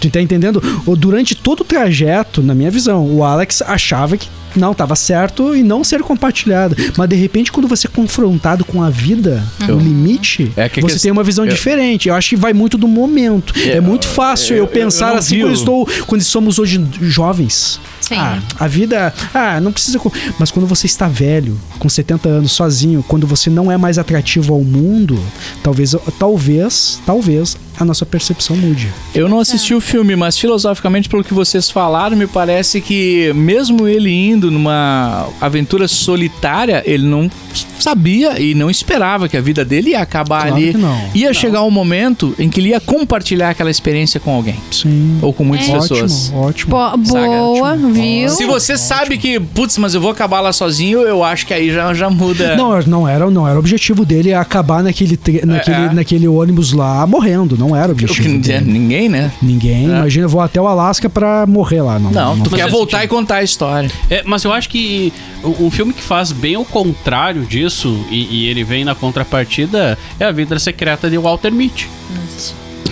C: Tu tá entendendo? O- Durante todo o trajeto, na minha visão, o Alex achava que não estava certo e não ser compartilhado. Mas de repente, quando você é confrontado com a vida,
A: Eu-
C: o limite,
A: É que
C: você
A: que-
C: tem uma visão
A: eu-
C: diferente. Eu acho que vai muito do momento. É,
A: É,
C: muito fácil eu,
A: eu-
C: pensar assim quando estou, quando somos hoje jovens.
E: Sim.
C: Ah, a vida, ah, não precisa. Mas quando você está velho, com 70 anos, sozinho, quando você não é mais atrativo ao mundo, talvez, talvez, talvez a nossa percepção mude.
A: Eu não assisti o filme, mas filosoficamente, pelo que vocês falaram, me parece que mesmo ele indo numa aventura solitária, ele não sabia e não esperava que a vida dele ia acabar
C: Claro
A: ali.
C: que não.
A: Ia chegar um momento em que ele ia compartilhar aquela experiência com alguém.
C: Sim.
A: Ou com muitas pessoas.
C: Ótimo, ótimo.
D: Bo- boa, viu?
A: Se você sabe que, putz, mas eu vou acabar lá sozinho, eu acho que aí já, já muda.
C: Não, não era, não era o objetivo dele acabar naquele, tre- naquele,
A: é.
C: naquele ônibus lá morrendo. Não era o
A: O que
C: objetivo
A: não
C: dele.
A: ninguém, né?
C: Ninguém. Imagina, eu vou até o Alasca pra morrer lá. Não,
A: Não, tu
C: faz
A: quer voltar e contar a história.
B: É, mas eu acho que o- um filme que faz bem o contrário disso, e, e ele vem na contrapartida, é A Vida Secreta de Walter Mitty.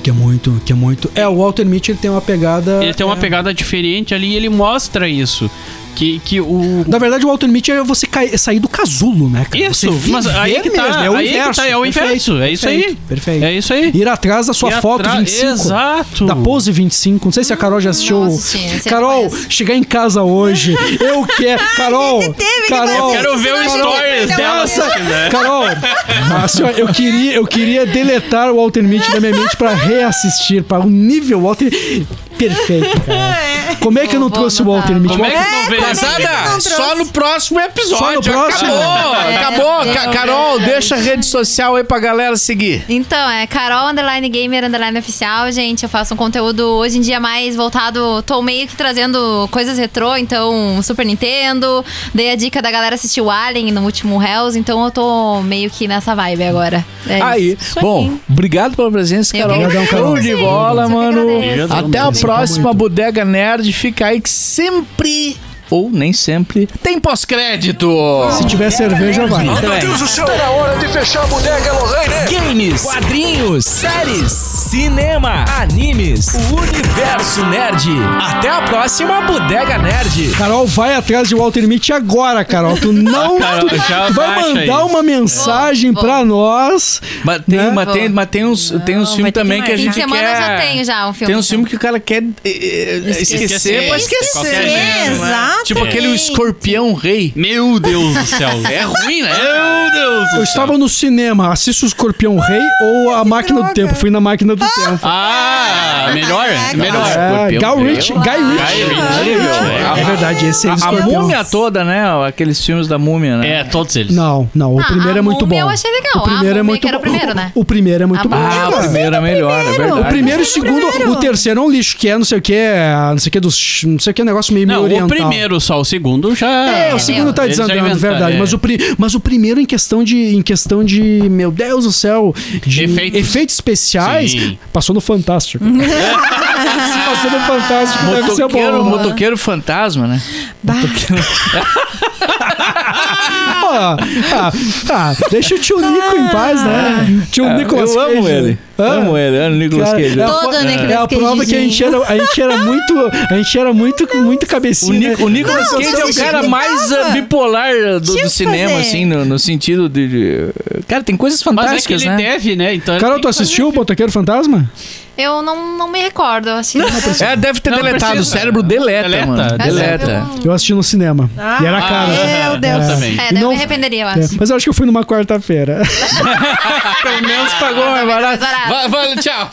C: Que é muito, que é muito. É, o Walter Mitty ele tem uma pegada.
B: Ele tem uma
C: é,
B: pegada diferente ali e ele mostra isso. Que, que o.
C: Na verdade, o Walter Mitty é você cair, sair do casulo, né, cara?
B: Isso,
C: Você
B: mas aí
C: viver
B: que tá,
C: mesmo, é o inverso.
B: tá, é o
C: Perfeito,
B: inverso, é isso aí.
C: perfeito, Perfeito.
B: É isso aí.
C: Ir atrás da sua
B: Ir
C: foto
B: atra-
C: 25.
B: Exato.
C: Da pose 25. Não sei se a Carol já assistiu.
E: Não assisti, esse eu
C: Carol, chegar em casa hoje. Eu quero. Carol. Carol.
B: Eu quero ver o stories dela
C: Nossa. Carol, assim, ó, eu queria, eu queria deletar o Walter Mitty da minha mente pra reassistir para o nível Walter perfeito, cara. Como é que eu não trouxe o. Walter Mitty?
B: Como é que não?
A: Casada, só no próximo episódio.
C: Só no próximo?
A: Acabou,
E: É,
A: acabou.
E: é,
A: Ca-
E: é
A: Carol, deixa a rede social aí pra galera seguir.
E: Então, é Carol Underline Gamer Underline Oficial, gente. Eu faço um conteúdo hoje em dia mais voltado. Tô meio que trazendo coisas retrô, então Super Nintendo. Dei a dica da galera assistir o Alien no último Hells, então eu tô meio que nessa vibe agora. É
A: Aí,
E: isso.
A: bom, obrigado pela presença, Carol. Show de bola, mano. Até a
C: Obrigado
A: próxima
C: muito.
A: Bodega Nerd. Fica aí que sempre, ou nem sempre, tem pós-crédito.
C: Se tiver cerveja, vai.
A: Bem.
G: Deus do céu, era hora de fechar a bodega, Lorraine.
H: Games, quadrinhos, séries, cinema, animes, o universo nerd. Até a próxima Bodega Nerd.
C: Carol, vai atrás de Walter Mitty agora, Carol. Tu não
B: Carol,
C: tu,
B: já
C: tu vai mandar
B: aí.
C: uma mensagem
E: Vou,
C: pra nós.
A: Mas tem,
C: Né?
A: mas tem, mas tem uns, tem uns filmes
D: ter que
A: também que a gente
E: semana
A: quer...
E: eu já tenho já um filme,
A: Tem uns filmes que o cara quer eh, eh, esquecer,
B: Esquecer.
A: pra esquecer.
B: Qualquer
A: Tipo aquele escorpião rei.
B: Meu Deus do céu.
A: É ruim, né?
B: Meu Deus do céu.
C: Eu estava no cinema, assisto o Escorpião Rei ou a Máquina do Tempo. Fui na Máquina do Tempo.
B: Ah, melhor, melhor.
C: É,
A: Escorpião
C: Guy
A: Rei.
C: Ritchie. Guy Ritchie.
B: Ritchie.
C: É verdade, esse é o
A: A,
C: Escorpião.
A: múmia toda, né? Aqueles filmes da múmia, né?
B: É, todos eles.
C: Não, não, o
E: Ah,
C: primeiro
E: a
C: é muito bom.
E: Múmia eu achei legal.
C: O primeiro
E: A
C: é
E: Múmia
C: muito
E: que era
C: bom.
E: o primeiro, né?
C: O primeiro é muito
E: A
C: bom.
E: Múmia.
A: Ah, o primeiro é melhor, é verdade.
C: O primeiro e o segundo, o terceiro é um lixo, que é não sei o que, não sei o que dos, não sei o que, negócio meio, meio
B: Não,
C: oriental.
B: o primeiro só, o segundo já.
C: É, o segundo tá desandando,
B: inventaram,
C: verdade.
B: é.
C: Mas, o pri- mas o primeiro em questão de, em questão de, meu Deus do céu, de
B: Efeitos.
C: efeitos, especiais,
B: Sim.
C: passou no Fantástico. gosta do Fantástico, deve ser
A: Motoqueiro,
C: bom.
A: motoqueiro fantasma, né?
C: Pô, ah, ah, deixa o tio Nico em paz, né? Tio Nicolas
A: eu amo
C: Cage.
A: ele. Amo ele, amo o Nicolas Cage.
C: é a
D: Todo Nicolas
C: É a prova que a gente era, a gente era muito, a gente era muito, muito
A: O,
C: cabecinha.
A: Ni-
C: né?
A: o Nicolas
D: Não,
A: Cage é o cara mais ah, bipolar do, do cinema,
D: fazer.
A: assim, no, no sentido de, de- Cara, tem coisas
B: Mas é que
A: fantásticas,
B: ele
A: né?
B: deve, né? Então
C: Carol, tu assistiu o Motoqueiro Fantasma?
E: Eu não, não me recordo, eu acho.
A: É, deve ter
B: Não
A: deletado.
B: precisa.
A: O cérebro deleta,
B: Deleta,
A: mano.
B: deleta.
A: Deleta.
C: Eu assisti no cinema. e era caro.
D: Meu Deus.
B: Eu também.
E: É, daí eu
C: não-
E: me arrependeria, eu
C: É,
E: acho.
C: mas eu acho que eu fui numa quarta-feira.
A: Pelo menos pagou mais barato.
E: barato.
A: Vai, vai, tchau.